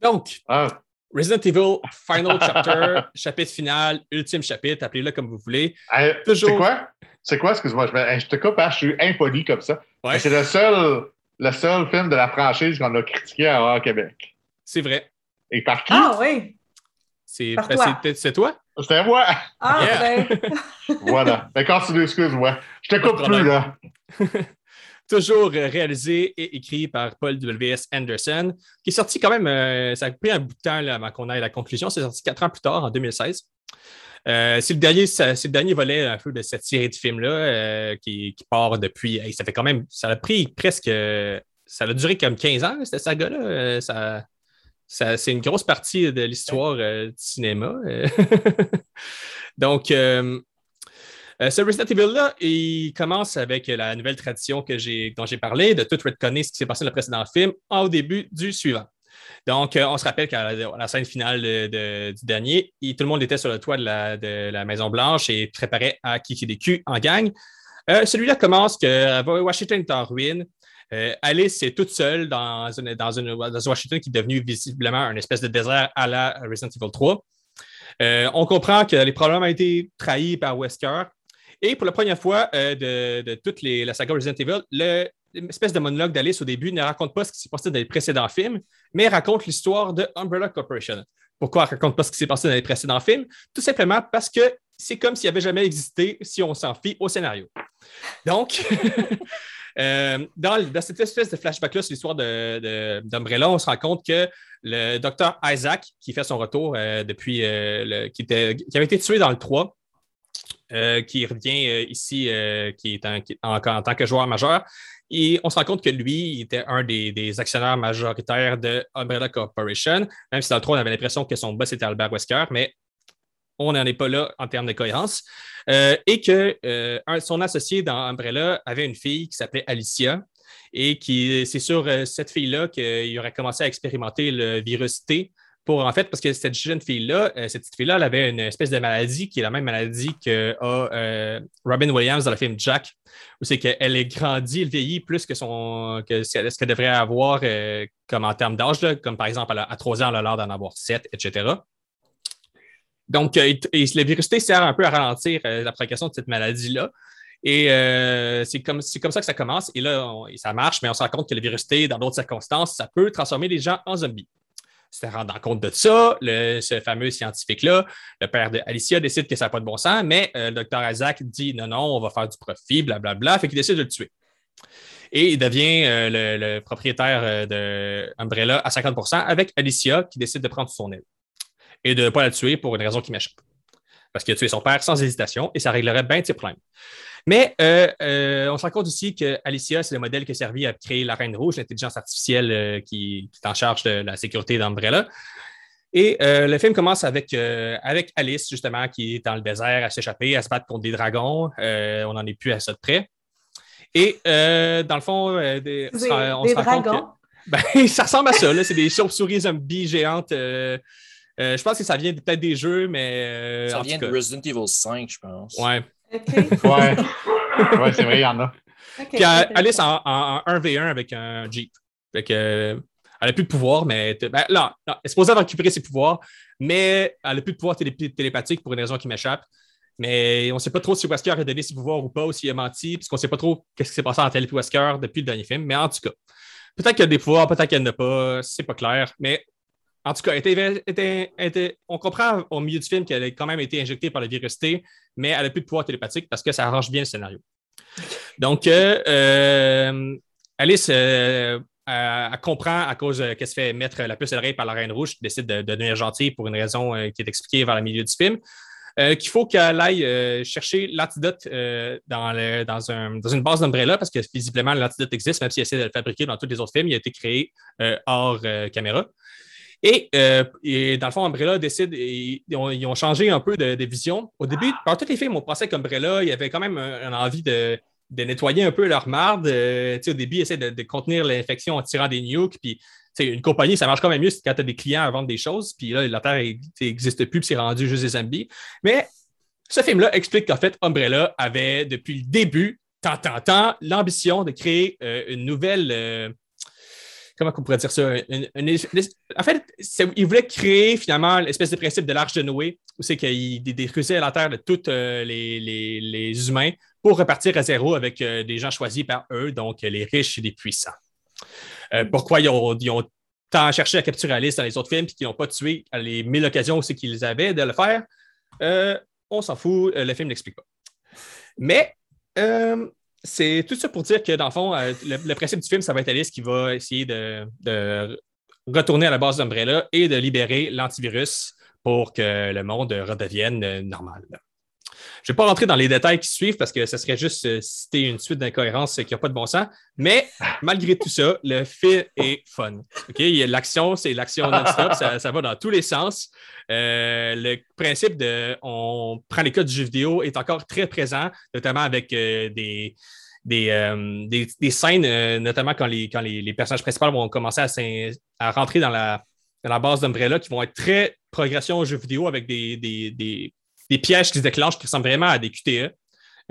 Donc, ah. Resident Evil Final Chapter, chapitre final, ultime chapitre, appelez-le comme vous voulez. Toujours... C'est quoi? C'est quoi? Excuse-moi, je, je, te coupe, hein, je suis impoli comme ça. Ouais. C'est le seul le seul film de la franchise qu'on a critiqué à Horror Québec. C'est vrai. Et par qui? Ah oui. C'est c'est toi? C'était moi. Ah, ben. voilà. Mais ben, continue, excuse-moi. Je te coupe plus, là. Toujours euh, réalisé et écrit par Paul W.S. Anderson, qui est sorti quand même, euh, ça a pris un bout de temps là, avant qu'on aille à la conclusion. C'est sorti quatre ans plus tard, en 2016. Euh, c'est le, dernier, le dernier volet un peu de cette série de films-là euh, qui, part depuis. ça fait quand même. Ça a pris presque. Ça a duré comme 15 ans, cette saga-là. Euh, ça, c'est une grosse partie de l'histoire du cinéma. Donc, ce Resident Evil-là, il commence avec la nouvelle tradition que dont j'ai parlé, de tout retconner ce qui s'est passé dans le précédent film au début du suivant. Donc, euh, on se rappelle qu'à la, scène finale du dernier, tout le monde était sur le toit de la, Maison-Blanche et préparait à kicker des culs en gang. Euh, celui-là commence que euh, Washington est en ruine. Alice est toute seule dans, une, dans, une, Washington qui est devenu visiblement un espèce de désert à la Resident Evil 3. on comprend que les problèmes ont été trahis par Wesker. Et pour la première fois de, toute la saga Resident Evil, le, espèce de monologue d'Alice au début ne raconte pas ce qui s'est passé dans les précédents films, mais raconte l'histoire de Umbrella Corporation. Pourquoi elle raconte pas ce qui s'est passé dans les précédents films? Tout simplement parce que c'est comme s'il n'avait jamais existé si on s'en fie au scénario. Donc, euh, dans, cette espèce de flashback-là sur l'histoire d'Umbrella, on se rend compte que le docteur Isaac, qui fait son retour euh, depuis, euh, qui, était, qui avait été tué dans le 3, qui revient ici, qui est en, tant que joueur majeur, et on se rend compte que lui, il était un des, actionnaires majoritaires de Umbrella Corporation, même si dans le 3, on avait l'impression que son boss était Albert Wesker, mais on n'en est pas là en termes de cohérence. et que son associé dans Umbrella avait une fille qui s'appelait Alicia. Et c'est sur cette fille-là qu'il aurait commencé à expérimenter le virus T pour, en fait, parce que cette jeune fille-là, euh, cette petite fille-là, elle avait une espèce de maladie qui est la même maladie que euh, Robin Williams dans le film Jack, où c'est qu'elle est grandie, elle vieillit plus que, ce qu'elle devrait avoir euh, comme en termes d'âge, comme par exemple à 3 ans, elle a l'air d'en avoir 7, etc. Donc, le virus sert un peu à ralentir la progression de cette maladie-là. Et c'est comme, comme ça que ça commence. Et là, ça marche, mais on se rend compte que le virus dans d'autres circonstances, ça peut transformer les gens en zombies se rendant compte de ça, ce fameux scientifique-là, le père de Alicia, décide que ça n'a pas de bon sens, mais euh, le docteur Isaac dit non, non, on va faire du profit, blablabla, fait qu'il décide de le tuer. Et il devient euh, le, propriétaire euh, de Umbrella à 50% avec Alicia qui décide de prendre son aile et de ne pas la tuer pour une raison qui m'échappe. Parce qu'il a tué son père sans hésitation et ça réglerait bien ses problèmes. Mais euh, euh, on se rend compte aussi que Alicia, c'est le modèle qui a servi à créer la Reine Rouge, l'intelligence artificielle euh, qui, est en charge de la sécurité d'Umbrella. Et le film commence avec, avec Alice, justement, qui est dans le désert à s'échapper, à se battre contre des dragons. on n'en est plus à ça de près. Et dans le fond, des, on se rend dragons. Compte ben, ça ressemble à ça. C'est des chauves-souris zombies géantes. je pense que ça vient peut-être des jeux, mais. ça vient de Resident Evil 5, je pense. Ouais. Ouais. ouais, c'est vrai, il y en a. Puis Alice en, en, 1v1 avec un Jeep. Fait que, elle n'a plus de pouvoir, mais. Ben, là, elle est supposée avoir récupéré ses pouvoirs, mais elle n'a plus de pouvoir télépathique pour une raison qui m'échappe. Mais on ne sait pas trop si Wesker a donné ses pouvoirs ou pas, ou s'il a menti, puisqu'on ne sait pas trop ce qui s'est passé entre elle et Wesker depuis le dernier film. Mais en tout cas, peut-être qu'il y a des pouvoirs, peut-être qu'elle n'a pas, c'est pas clair. Mais en tout cas, on comprend au milieu du film qu'elle a quand même été injectée par la virus T, mais elle n'a plus de pouvoir télépathique parce que ça arrange bien le scénario. Donc, euh, euh, Alice, euh, elle, comprend à cause qu'elle se fait mettre la puce à l'oreille par la Reine Rouge, qui décide de, devenir gentille pour une raison qui est expliquée vers le milieu du film. qu'il faut qu'elle aille chercher l'antidote dans, dans, une base d'Umbrella parce que visiblement l'antidote existe, même si elle essaie de le fabriquer dans tous les autres films, il a été créé hors caméra. Euh, et, dans le fond, Umbrella décide, ils, ont, changé un peu de, vision. Au début, par tous les films, on pensait qu'Umbrella, il y avait quand même une envie de, nettoyer un peu leur marde. Euh, au début, ils essaient de, contenir l'infection en tirant des nukes. Puis, une compagnie, ça marche quand même mieux quand tu as des clients à vendre des choses. Puis là, la Terre n'existe plus, puis c'est rendu juste des zombies. Mais ce film-là explique qu'en fait, Umbrella avait, depuis le début, tant, tant, tant, l'ambition de créer euh, une nouvelle comment on pourrait dire ça? en fait, il voulait créer finalement l'espèce de principe de l'arche de Noé, où c'est qu'il détruisait la terre de tous euh, les, humains pour repartir à zéro avec euh, des gens choisis par eux, donc les riches et les puissants. Euh, pourquoi ils ont, tant cherché à capturer Alice dans les autres films et qu'ils n'ont pas tué les mille occasions aussi qu'ils avaient de le faire? on s'en fout, le film n'explique pas. Mais c'est tout ça pour dire que, dans le fond, euh, le, principe du film, ça va être Alice qui va essayer de, retourner à la base d'Umbrella et de libérer l'antivirus pour que le monde redevienne euh, normal. Je ne vais pas rentrer dans les détails qui suivent parce que ce serait juste euh, citer une suite d'incohérences qui n'a pas de bon sens. Mais malgré tout ça, le film est fun. L'action, c'est l'action non-stop. ça, va dans tous les sens. le principe de on prend les codes du jeu vidéo est encore très présent, notamment avec des, euh, des, des, scènes, euh, notamment quand, les, quand les, personnages principaux vont commencer à, à rentrer dans la, dans la base d'Umbrella, qui vont être très progression au jeu vidéo avec des, des, pièges qui se déclenchent qui ressemblent vraiment à des QTE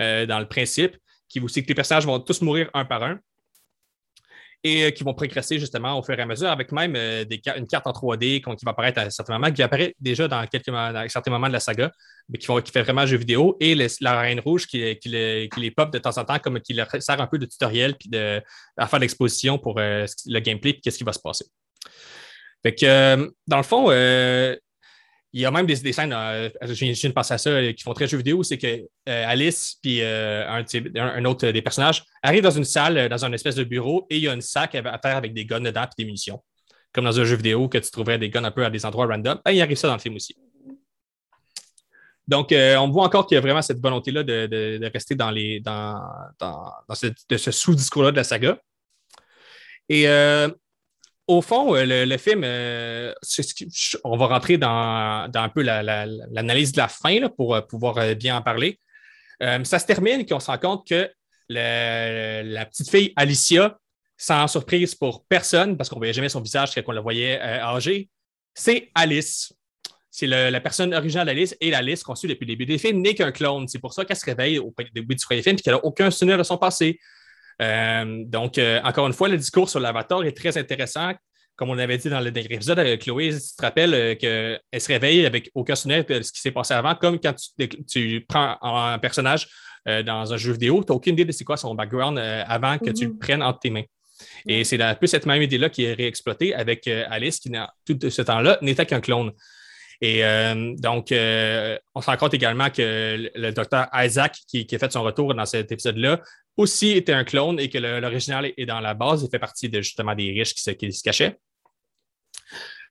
euh, dans le principe, qui vous que les personnages vont tous mourir un par un et euh, qui vont progresser justement au fur et à mesure avec même euh, une carte en 3D qui va apparaître à certains moments, qui apparaît déjà dans, quelques, certains moments de la saga, mais qui, fait vraiment jeu vidéo, et la Reine Rouge qui, les, pop de temps en temps, comme qui leur sert un peu de tutoriel puis de, à faire l'exposition pour le gameplay et qu'est-ce qui va se passer. Fait que, dans le fond, il y a même des, scènes, euh, je, de penser à ça, euh, qui font très jeux vidéo, c'est que euh, Alice puis un, autre des personnages arrivent dans une salle, dans un espèce de bureau, et il y a une sac à terre avec des guns dedans et des munitions. Comme dans un jeu vidéo que tu trouverais des guns un peu à des endroits random. Ben, il arrive ça dans le film aussi. Donc, on voit encore qu'il y a vraiment cette volonté-là de, rester dans, les, dans, ce, sous-discours-là de la saga. Et au fond, le, film, on va rentrer dans, un peu l'analyse de la fin pour pouvoir bien en parler. ça se termine qu'on se rend compte que la petite fille Alicia, sans surprise pour personne, parce qu'on ne voyait jamais son visage quand on la voyait âgée, c'est Alice. C'est la personne originale d'Alice et l'Alice qu'on suit depuis le début des films n'est qu'un clone. C'est pour ça qu'elle se réveille au début du premier film et qu'elle n'a aucun souvenir de son passé. Euh, donc, euh, encore une fois, le discours sur l'avatar est très intéressant. Comme on avait dit dans le dernier épisode avec Chloé, tu te rappelles euh, qu'elle se réveille avec aucun souvenir de ce qui s'est passé avant, comme quand tu, prends un personnage dans un jeu vidéo, tu n'as aucune idée de c'est quoi son background avant que tu le mhm. prennes entre tes mains. Et c'est un peu cette même idée-là qui est réexploitée avec Alice, qui, tout ce temps-là, n'était qu'un clone. Et euh, donc, euh, on se rend compte également que le, docteur Isaac, qui, a fait son retour dans cet épisode-là, aussi était un clone et que l'original est dans la base. Il fait partie de, justement des riches qui se, cachaient.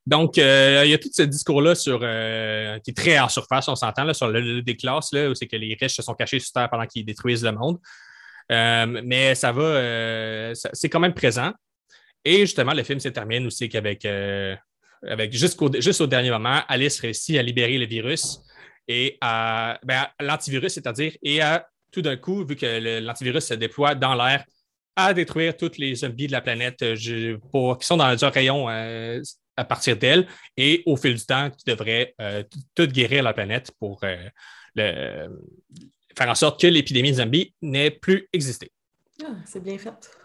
Donc, euh, il y a tout ce discours-là qui est très en surface, on s'entend, sur le, des classes, là, où c'est que les riches se sont cachés sur Terre pendant qu'ils détruisent le monde. mais ça va, c'est quand même présent. Et justement, le film se termine aussi qu'avec avec jusqu'au juste au dernier moment, Alice réussit à libérer le virus et à ben, l'antivirus, c'est-à-dire, et à tout d'un coup, vu que l'antivirus se déploie dans l'air, à détruire tous les zombies de la planète euh, pour, qui sont dans un rayon euh, à partir d'elle et au fil du temps, qui devrait euh, tout guérir la planète pour faire en sorte que l'épidémie de zombies n'ait plus existé. Ah, c'est bien fait.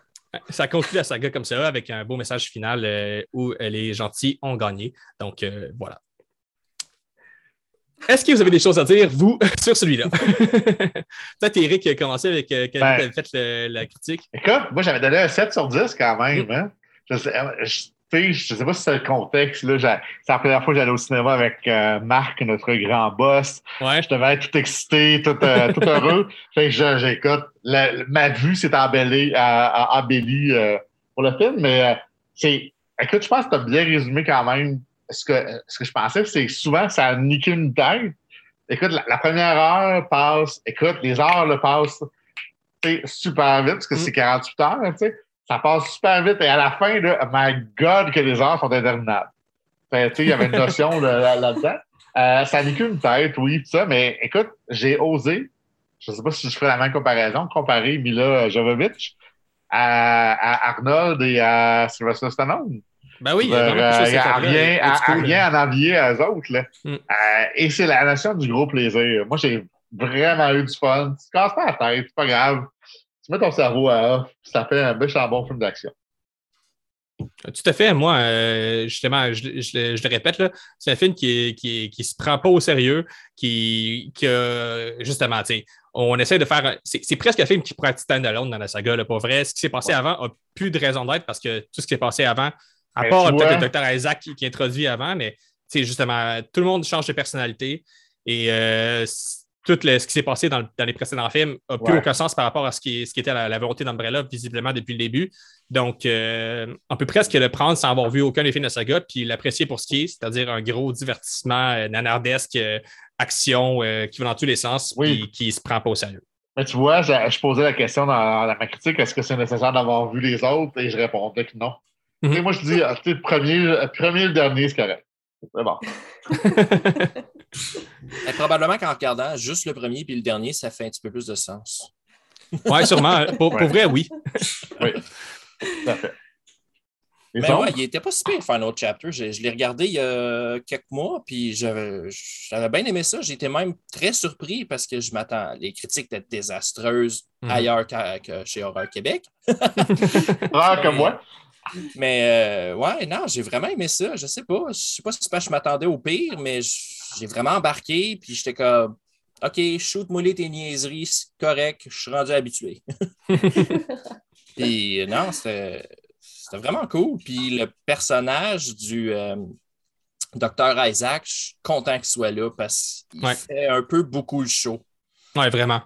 Ça conclut la saga comme ça, avec un beau message final euh, où les gentils ont gagné. Donc, euh, voilà. Est-ce que vous avez des choses à dire, vous, sur celui-là? Peut-être Eric a commencé avec euh, quand ben, fait la critique? Écoute, moi, j'avais donné un 7 sur 10 quand même. Hein? Je, sais, je sais pas si c'est le contexte. Là, c'est la première fois que j'allais au cinéma avec euh, Marc, notre grand boss. Je devais être tout excité, tout, euh, tout heureux. fait que j'écoute. Ma vue s'est embellie, embellie euh, pour le film, mais c'est. Écoute, je pense que tu as bien résumé quand même ce que, ce que je pensais, c'est souvent ça a niqué une tête. Écoute, la, première heure passe, écoute, les heures le passent super vite parce que c'est 48 mm. heures, tu sais ça passe super vite. Et à la fin, là, my God, que les heures sont interminables. il y avait une notion là-dedans. Euh, ça n'est qu'une tête, oui, tout ça, mais écoute, j'ai osé, je ne sais pas si je ferai la même comparaison, comparer Mila Jovovich à, Arnold et à Sylvester Stallone. Ben oui, il y a, euh, rien, à, rien à envier à eux autres. Là. Mm. Euh, et c'est la notion du gros plaisir. Moi, j'ai vraiment eu du fun. Tu te casses pas la tête, c'est pas grave tu mets ton cerveau à off, ça fait un méchant bon film d'action. Tout à fait. Moi, euh, justement, je, le répète, c'est un film qui, qui, qui, se prend pas au sérieux, qui, qui justement, on essaie de faire. C'est presque un film qui pourrait être stand-alone dans la saga, là, pour vrai. Ce qui s'est passé avant n'a plus de raison d'être parce que tout ce qui s'est passé avant, à part peut-être le Dr. Isaac qui, qui, introduit avant, mais justement, tout le monde change de personnalité. Et euh, tout ce qui s'est passé dans, les précédents films n'a plus aucun sens par rapport à ce qui, ce qui était la, volonté d'Umbrella, visiblement depuis le début. Donc, euh, on peut presque le prendre sans avoir vu aucun des films de saga, puis l'apprécier pour ce qui est, c'est-à-dire un gros divertissement euh, nanardesque, euh, action qui va dans tous les sens, puis qui ne se prend pas au sérieux. Mais tu vois, je, posais la question dans, ma critique est-ce que c'est nécessaire d'avoir vu les autres? Et je répondais que non. Mhm. Moi, je dis le premier, le premier et le dernier, c'est correct. C'est bon. probablement qu'en regardant juste le premier puis le dernier, ça fait un petit peu plus de sens. Oui, sûrement. Pour, vrai, oui. oui. Mais ouais, il n'était pas si pire Final Chapter. Je, je l'ai regardé il y a quelques mois, puis j'avais bien aimé ça. J'étais même très surpris parce que je m'attends. Les critiques étaient désastreuses mhm. ailleurs que, chez Horror Québec. ah, comme moi. Mais euh, ouais, non, j'ai vraiment aimé ça. Je sais pas. Je sais pas si je m'attendais au pire, mais j'ai vraiment embarqué. Puis j'étais comme OK, shoot-moi tes niaiseries, c'est correct, je suis rendu habitué. puis non, c'était vraiment cool. Puis le personnage du euh, docteur Isaac, je suis content qu'il soit là parce qu'il fait un peu beaucoup le show. Ouais, vraiment.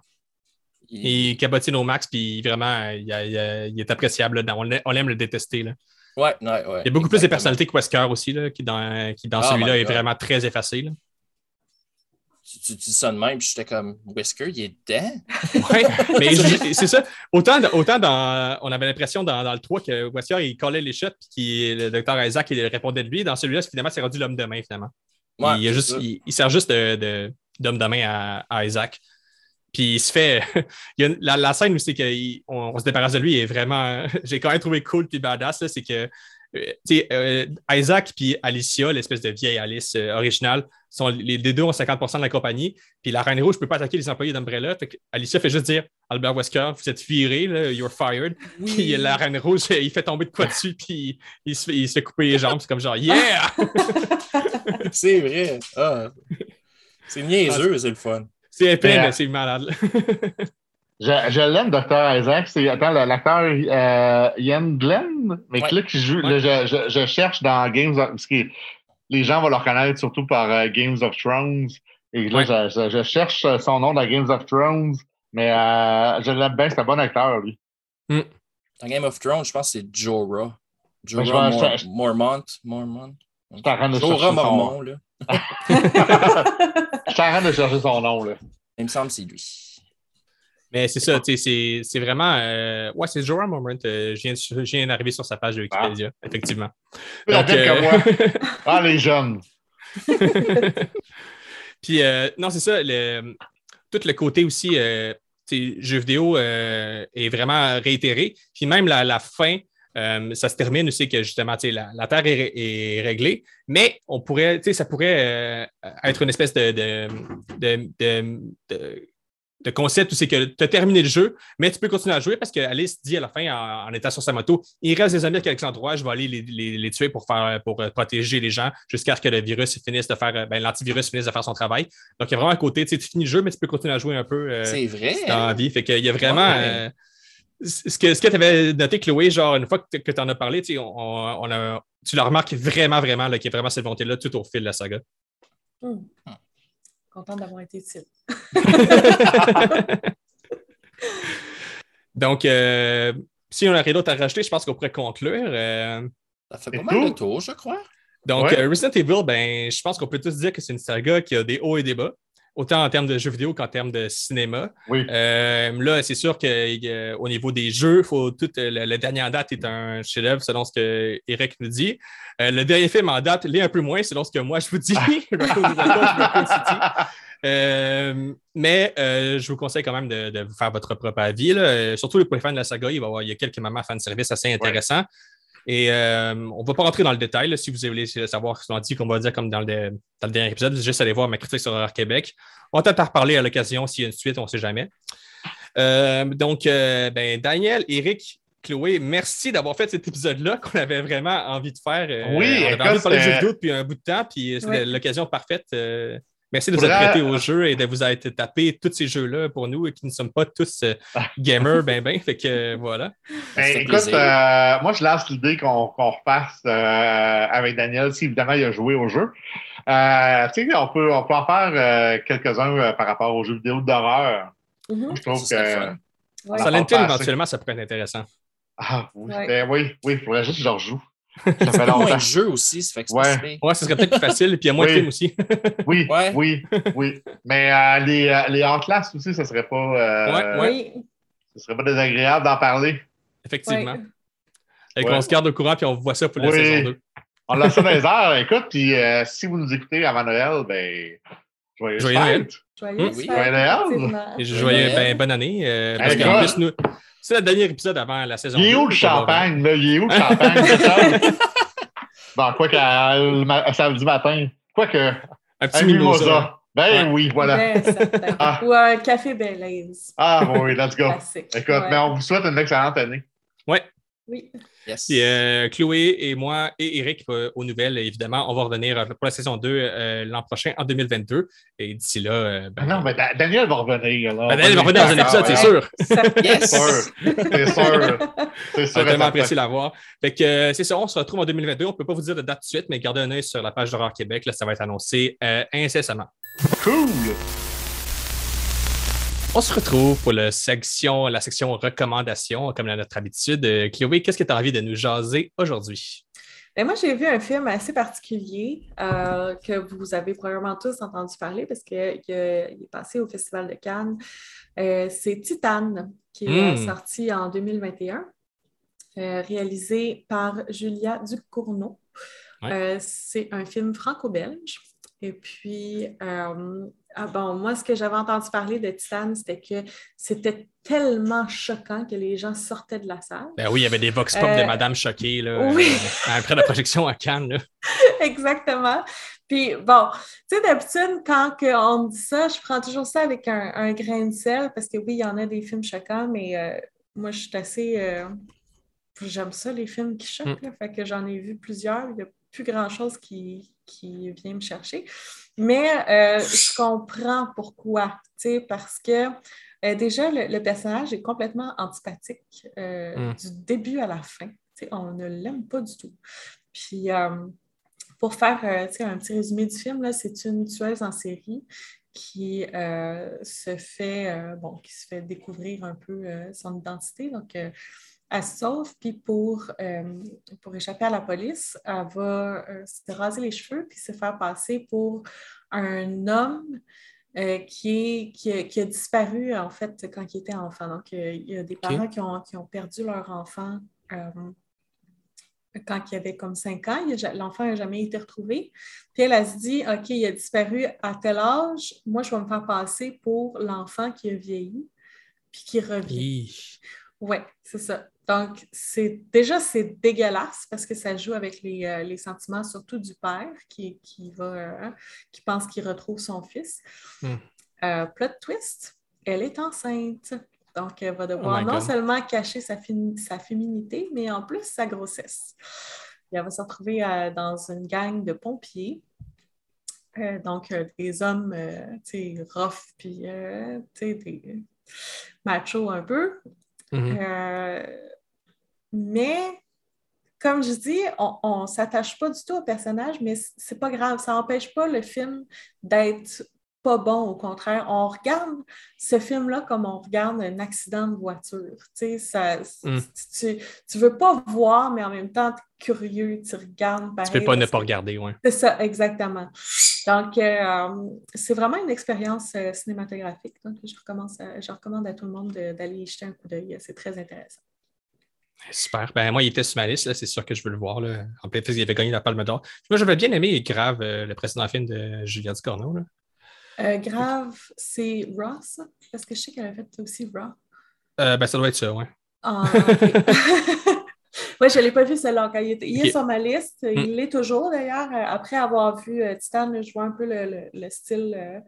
Il cabotine au max, puis vraiment, il, est appréciable. On, aime le détester. Là. Ouais, ouais, ouais. Il y a beaucoup plus de personnalités que Wesker aussi, là, qui dans, qui dans celui-là est vraiment très effacé. Tu, dis ça de même, puis j'étais comme, Whisker, il est dedans? Oui, mais c'est ça. Autant, autant dans, on avait l'impression dans, dans, le 3 que Whisker, il collait les shots, puis le docteur Isaac, il répondait de lui. Dans celui-là, finalement, c'est rendu l'homme de main, finalement. il, a juste, il, sert juste d'homme de, de, main à, à, Isaac. Puis il se fait. la, scène où c'est qu'on on se débarrasse de lui est vraiment. J'ai quand même trouvé cool puis badass. C'est que euh, euh, Isaac puis Alicia, l'espèce de vieille Alice euh, originale, sont, les, deux ont 50% de la compagnie. Puis la Reine Rouge ne peut pas attaquer les employés d'Umbrella. Alicia fait juste dire Albert Wesker, vous êtes viré, là, you're fired. Puis la Reine Rouge, il fait tomber de quoi dessus, puis il se, fait, il se fait couper les jambes. C'est comme genre Yeah! c'est vrai. Ah. C'est niaiseux, c'est le fun. C'est épais, mais c'est malade. Je, je l'aime, Dr. Isaac. C'est attends, l'acteur euh, Ian Glenn, mais là qui joue. je, je, cherche dans Games of, parce que les gens vont le reconnaître surtout par euh, Games of Thrones. Et là, je, je, cherche son nom dans Games of Thrones, mais euh, je l'aime bien, c'est un bon acteur, lui. Mm. Dans Game of Thrones, je pense que c'est Jorah. Jorah Mor Mormont. Mormont. Je train de chercher son nom. là. je suis en train de chercher son nom, là. Il me semble que c'est lui. Mais c'est ça, c'est vraiment. Euh, ouais, c'est Jorah Moment. Euh, je, viens, d'arriver sur sa page de Wikipédia, ah. effectivement. Donc, euh... moi. ah, les jeunes. Puis, euh, non, c'est ça. Le, tout le côté aussi, jeu vidéo est vraiment réitéré. Puis, même la, la fin, ça se termine aussi que justement, la, la Terre est, réglée, mais on pourrait, ça pourrait être une espèce de, de, de de concept où c'est que tu as terminé le jeu, mais tu peux continuer à jouer parce qu'Alice dit à la fin, en, étant sur sa moto, il reste des amis à quelques endroits, je vais aller les, tuer pour, faire, pour euh, protéger les gens jusqu'à ce que le virus finisse de faire, ben, l'antivirus finisse de faire son travail. Donc, il y a vraiment un côté, tu finis le jeu, mais tu peux continuer à jouer un peu. Euh, c'est vrai. Dans vie. Fait qu'il y a vraiment. Euh, ce que, ce que tu avais noté, Chloé, genre, une fois que tu en as parlé, on, a, tu le remarques vraiment, vraiment, qu'il y a vraiment cette volonté-là tout au fil de la saga. Hmm. Contente d'avoir été utile. Donc, euh, si on a rien d'autre à rajouter, je pense qu'on pourrait conclure. Euh. Ça fait pas mal de tour, je crois. Donc, euh, Resident Evil, ben, je pense qu'on peut tous dire que c'est une saga qui a des hauts et des bas autant en termes de jeux vidéo qu'en termes de cinéma. là, c'est sûr qu'au niveau des jeux, faut toute la, dernière date est un chef-d'œuvre selon ce que Eric nous dit. le dernier film en date l'est un peu moins selon ce que moi je vous dis. Euh, mais euh, je vous conseille quand même de, vous faire votre propre avis. Surtout pour les fans de la saga, il, va y, avoir, il y a quelques moments fan service assez intéressants. Et euh, on ne va pas rentrer dans le détail. si vous voulez savoir ce qu'on dit, qu'on va dire comme dans le, dernier épisode, juste aller voir ma critique sur Horror Québec. On tente à reparler à l'occasion s'il y a une suite, on ne sait jamais. donc, ben, Daniel, Eric, Chloé, merci d'avoir fait cet épisode-là qu'on avait vraiment envie de faire. oui, on avait envie de parler de jeux vidéo depuis un bout de temps, puis c'est l'occasion parfaite. Merci de vous être prêté au jeu et de vous être tapé tous ces jeux-là pour nous et qui ne sommes pas tous euh, gamers, ben ben. Fait que voilà. Ben, écoute, euh, moi je lance l'idée qu'on repasse euh, avec Daniel si évidemment il a joué au jeu. tu sais, on peut, on peut en faire quelques-uns par rapport aux jeux vidéo d'horreur. Mm-hmm. Je trouve que. Ça l'intéresse éventuellement, ça pourrait être intéressant. Ah oui, ben, oui, oui, il faudrait juste que je rejoue. Ça fait moins de jeux aussi, ça fait que ouais. ouais, ça serait peut-être plus facile, puis il y a moins de films aussi. oui, oui, oui. Mais euh, les, euh, les hors-classes aussi, ça serait pas. Euh, ouais, Ça serait pas désagréable d'en parler. Effectivement. Et qu'on se garde au courant, puis on voit ça pour la saison 2. On lance ça dans les heures, écoute, puis euh, si vous nous écoutez avant Noël, ben. Joyeux, joyeux Noël. Joyeux, oui. joyeux Noël. Et joyeux, ben, bonne année. Euh, parce qu'en plus, nous. C'est le dernier épisode avant la saison. Il est où le champagne, là? Il est où le champagne? bon, quoi que samedi matin. Quoi que. Un petit mimosa. Ben oui, voilà. ah. Ou un café Belaise. Ah oui, let's go. Écoute, mais on vous souhaite une excellente année. Ouais. Oui. Yes. Euh, Chloé et moi et Eric euh, aux nouvelles, évidemment, on va revenir euh, pour la saison 2 l'an prochain, en 2022. Et d'ici là. Ben, non, mais Daniel va revenir. Ben, Daniel va revenir dans un épisode, c'est sûr. yes. C'est sûr. C'est sûr. C'est sûr. tellement apprécié l'avoir. Fait que c'est ça, on se retrouve en 2022. On ne peut pas vous dire de date de suite, mais gardez un œil sur la page d'Horreur Québec. Là, ça va être annoncé incessamment. Cool! On se retrouve pour la section, la section recommandations, comme à notre habitude. Euh, Chloé, qu'est-ce que tu as envie de nous jaser aujourd'hui? Ben, moi, j'ai vu un film assez particulier euh, que vous avez probablement tous entendu parler parce qu'il est passé au Festival de Cannes. Euh, c'est Titane, qui est hmm. sorti en 2021, réalisé par Julia Ducournau. c'est un film franco-belge. Et puis, ah bon, moi, ce que j'avais entendu parler de Titan, c'était que c'était tellement choquant que les gens sortaient de la salle. Ben oui, il y avait des vox pop de euh, Madame choquée là, oui. Euh, après la projection à Cannes. Exactement. Puis bon, tu sais, d'habitude, quand on me dit ça, je prends toujours ça avec un, grain de sel parce que oui, il y en a des films choquants, mais euh, moi, je suis assez. J'aime ça, les films qui choquent. Mm. fait que j'en ai vu plusieurs. Il a plus grand-chose qui, qui vient me chercher. Mais euh, je comprends pourquoi, parce que euh, déjà, le, personnage est complètement antipathique euh, mm. du début à la fin. On ne l'aime pas du tout. Puis, pour faire un petit résumé du film, c'est une tueuse en série qui se fait bon, qui se fait découvrir un peu son identité. Donc, elle se sauve, puis pour, euh, pour échapper à la police, elle va euh, se raser les cheveux puis se faire passer pour un homme euh, qui, est, qui, a, disparu, en fait, quand il était enfant. Donc, il y a des parents qui, ont, qui, ont, perdu leur enfant quand il avait comme 5 ans. L'enfant n'a jamais été retrouvé. Puis elle, a se dit, OK, il a disparu à tel âge, moi, je vais me faire passer pour l'enfant qui a vieilli, puis qui revient. Oui, c'est ça. Donc, c'est déjà, c'est dégueulasse parce que ça joue avec les, euh, sentiments, surtout du père qui, qui, va, euh, qui pense qu'il retrouve son fils. Hmm. Euh, plot twist, elle est enceinte. Donc, elle va devoir oh non seulement cacher sa, sa, féminité, mais en plus sa grossesse. elle va se retrouver dans une gang de pompiers. donc, des hommes, tu sais, rough, puis, tu sais, des machos un peu. Mm-hmm. Mais, comme je dis, on ne s'attache pas du tout au personnage, mais c'est pas grave. Ça n'empêche pas le film d'être pas bon, au contraire. On regarde ce film-là comme on regarde un accident de voiture. Tu sais, mm. tu, veux pas voir, mais en même temps, tu es curieux, tu regardes. tu peux pas ne pas regarder, oui. C'est ça, exactement. Donc, euh, c'est vraiment une expérience euh, cinématographique. Donc, je, recommence je recommande à tout le monde d'aller y jeter un coup d'œil. C'est très intéressant. Super. Ben, moi, il était sur ma liste, c'est sûr que je veux le voir. Là. En plus, il avait gagné la Palme d'Or. Moi, j'avais bien aimé Grave, euh, le précédent film de Julia Ducorneau. Euh, Grave, c'est Ross, parce que je sais qu'elle a fait aussi Raw. Euh, ben, ça doit être ça, oui. Ah, oui, je ne l'ai pas vu celle-là. Il, est sur ma liste. Il hmm. l'est toujours d'ailleurs. Après avoir vu Titan, je vois un peu le, style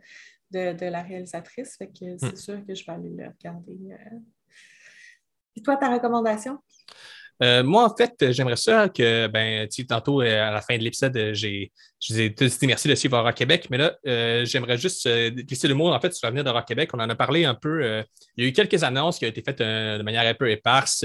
de, la réalisatrice. Fait que c'est hmm. sûr que je vais aller le regarder. Et toi, ta recommandation? Euh, moi, en fait, j'aimerais ça que, ben, tu tantôt, euh, à la fin de l'épisode, euh, j'ai, je vous ai dit merci de suivre Rock Québec, mais là, j'aimerais juste glisser le mot, en fait, sur l'avenir de Rock Québec. On en a parlé un peu. il y a eu quelques annonces qui ont été faites de manière un peu éparse.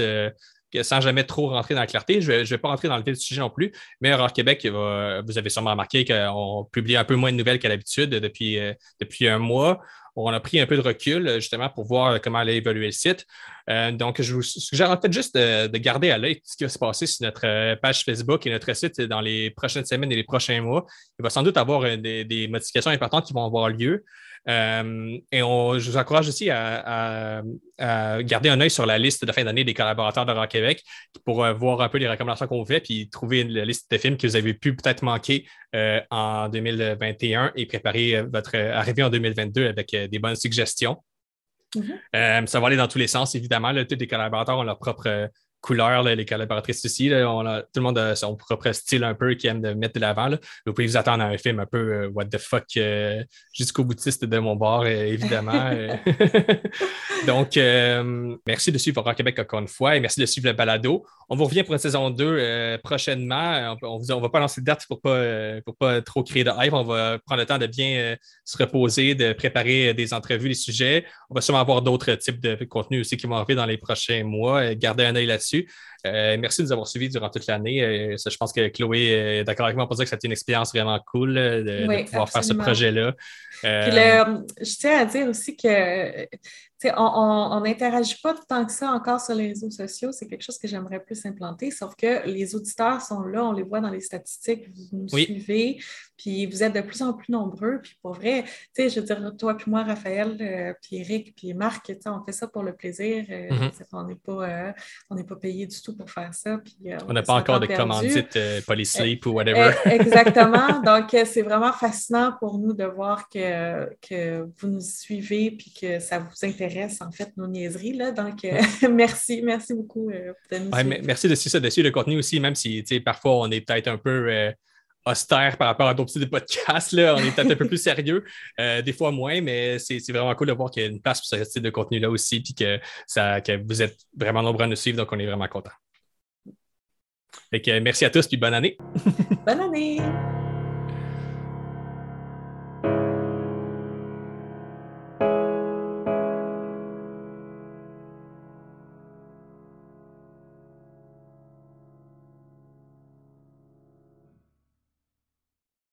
sans jamais trop rentrer dans la clarté. Je ne vais, pas rentrer dans le du sujet non plus, mais Rock Québec, vous avez sûrement remarqué qu'on publie un peu moins de nouvelles qu'à l'habitude depuis, depuis un mois on a pris un peu de recul justement pour voir comment aller évoluer le site. Euh, donc, je vous suggère en fait juste de, garder à l'œil ce qui va se passer sur notre euh, page Facebook et notre site dans les prochaines semaines et les prochains mois. Il va sans doute avoir euh, des, modifications importantes qui vont avoir lieu. Et je vous encourage aussi à, garder un œil sur la liste de fin d'année des collaborateurs de Rock Québec pour voir un peu les recommandations qu'on fait, puis trouver une liste de films que vous avez pu peut-être manquer en 2021 et préparer votre arrivée en 2022 avec des bonnes suggestions. Mm-hmm. Euh, ça va aller dans tous les sens, évidemment. tous les collaborateurs ont leur propre couleur, les collaboratrices aussi. on a, tout le monde a son propre style un peu qui aime de mettre de l'avant. Vous pouvez vous attendre à un film un peu euh, what the fuck euh, jusqu'au boutiste de mon bord, évidemment. Donc, merci de suivre Québec encore une fois et merci de suivre le balado. On vous revient pour une saison 2 prochainement. On ne va pas lancer de date pour ne pas, pas trop créer de hype. On va prendre le temps de bien se reposer, de préparer des entrevues, des sujets. On va sûrement avoir d'autres types de contenus aussi qui vont arriver dans les prochains mois. Garder un œil là-dessus. Euh, merci de nous avoir suivis durant toute l'année. Euh, je pense que Chloé est d'accord avec moi pour dire que c'était une expérience vraiment cool de, pouvoir faire ce projet-là. je tiens à dire aussi que on n'interagit pas tant que ça encore sur les réseaux sociaux. C'est quelque chose que j'aimerais plus implanter, sauf que les auditeurs sont là, on les voit dans les statistiques, vous nous suivez, puis vous êtes de plus en plus nombreux. Puis pour vrai, je veux dire, toi puis moi, Raphaël, euh, puis Eric, puis Marc, on fait ça pour le plaisir. Euh, mm-hmm. On n'est pas, euh, pas payé du tout pour faire ça. Puis, on n'a pas encore de commandite Polysleep ou whatever. exactement. Donc, c'est vraiment fascinant pour nous de voir que, que vous nous suivez puis que ça vous intéresse en fait, nos niaiseries. Là. Donc, euh, merci, merci beaucoup euh, Merci de ça dessus le contenu aussi, même si parfois on est peut-être un peu euh, austère par rapport à d'autres types de podcasts. Là. On est peut-être un peu plus sérieux, des fois moins, mais c'est vraiment cool de voir qu'il y a une place pour ce type de contenu-là aussi, puis que, ça, que vous êtes vraiment nombreux à nous suivre, donc on est vraiment contents. merci à tous, puis bonne année. bonne année!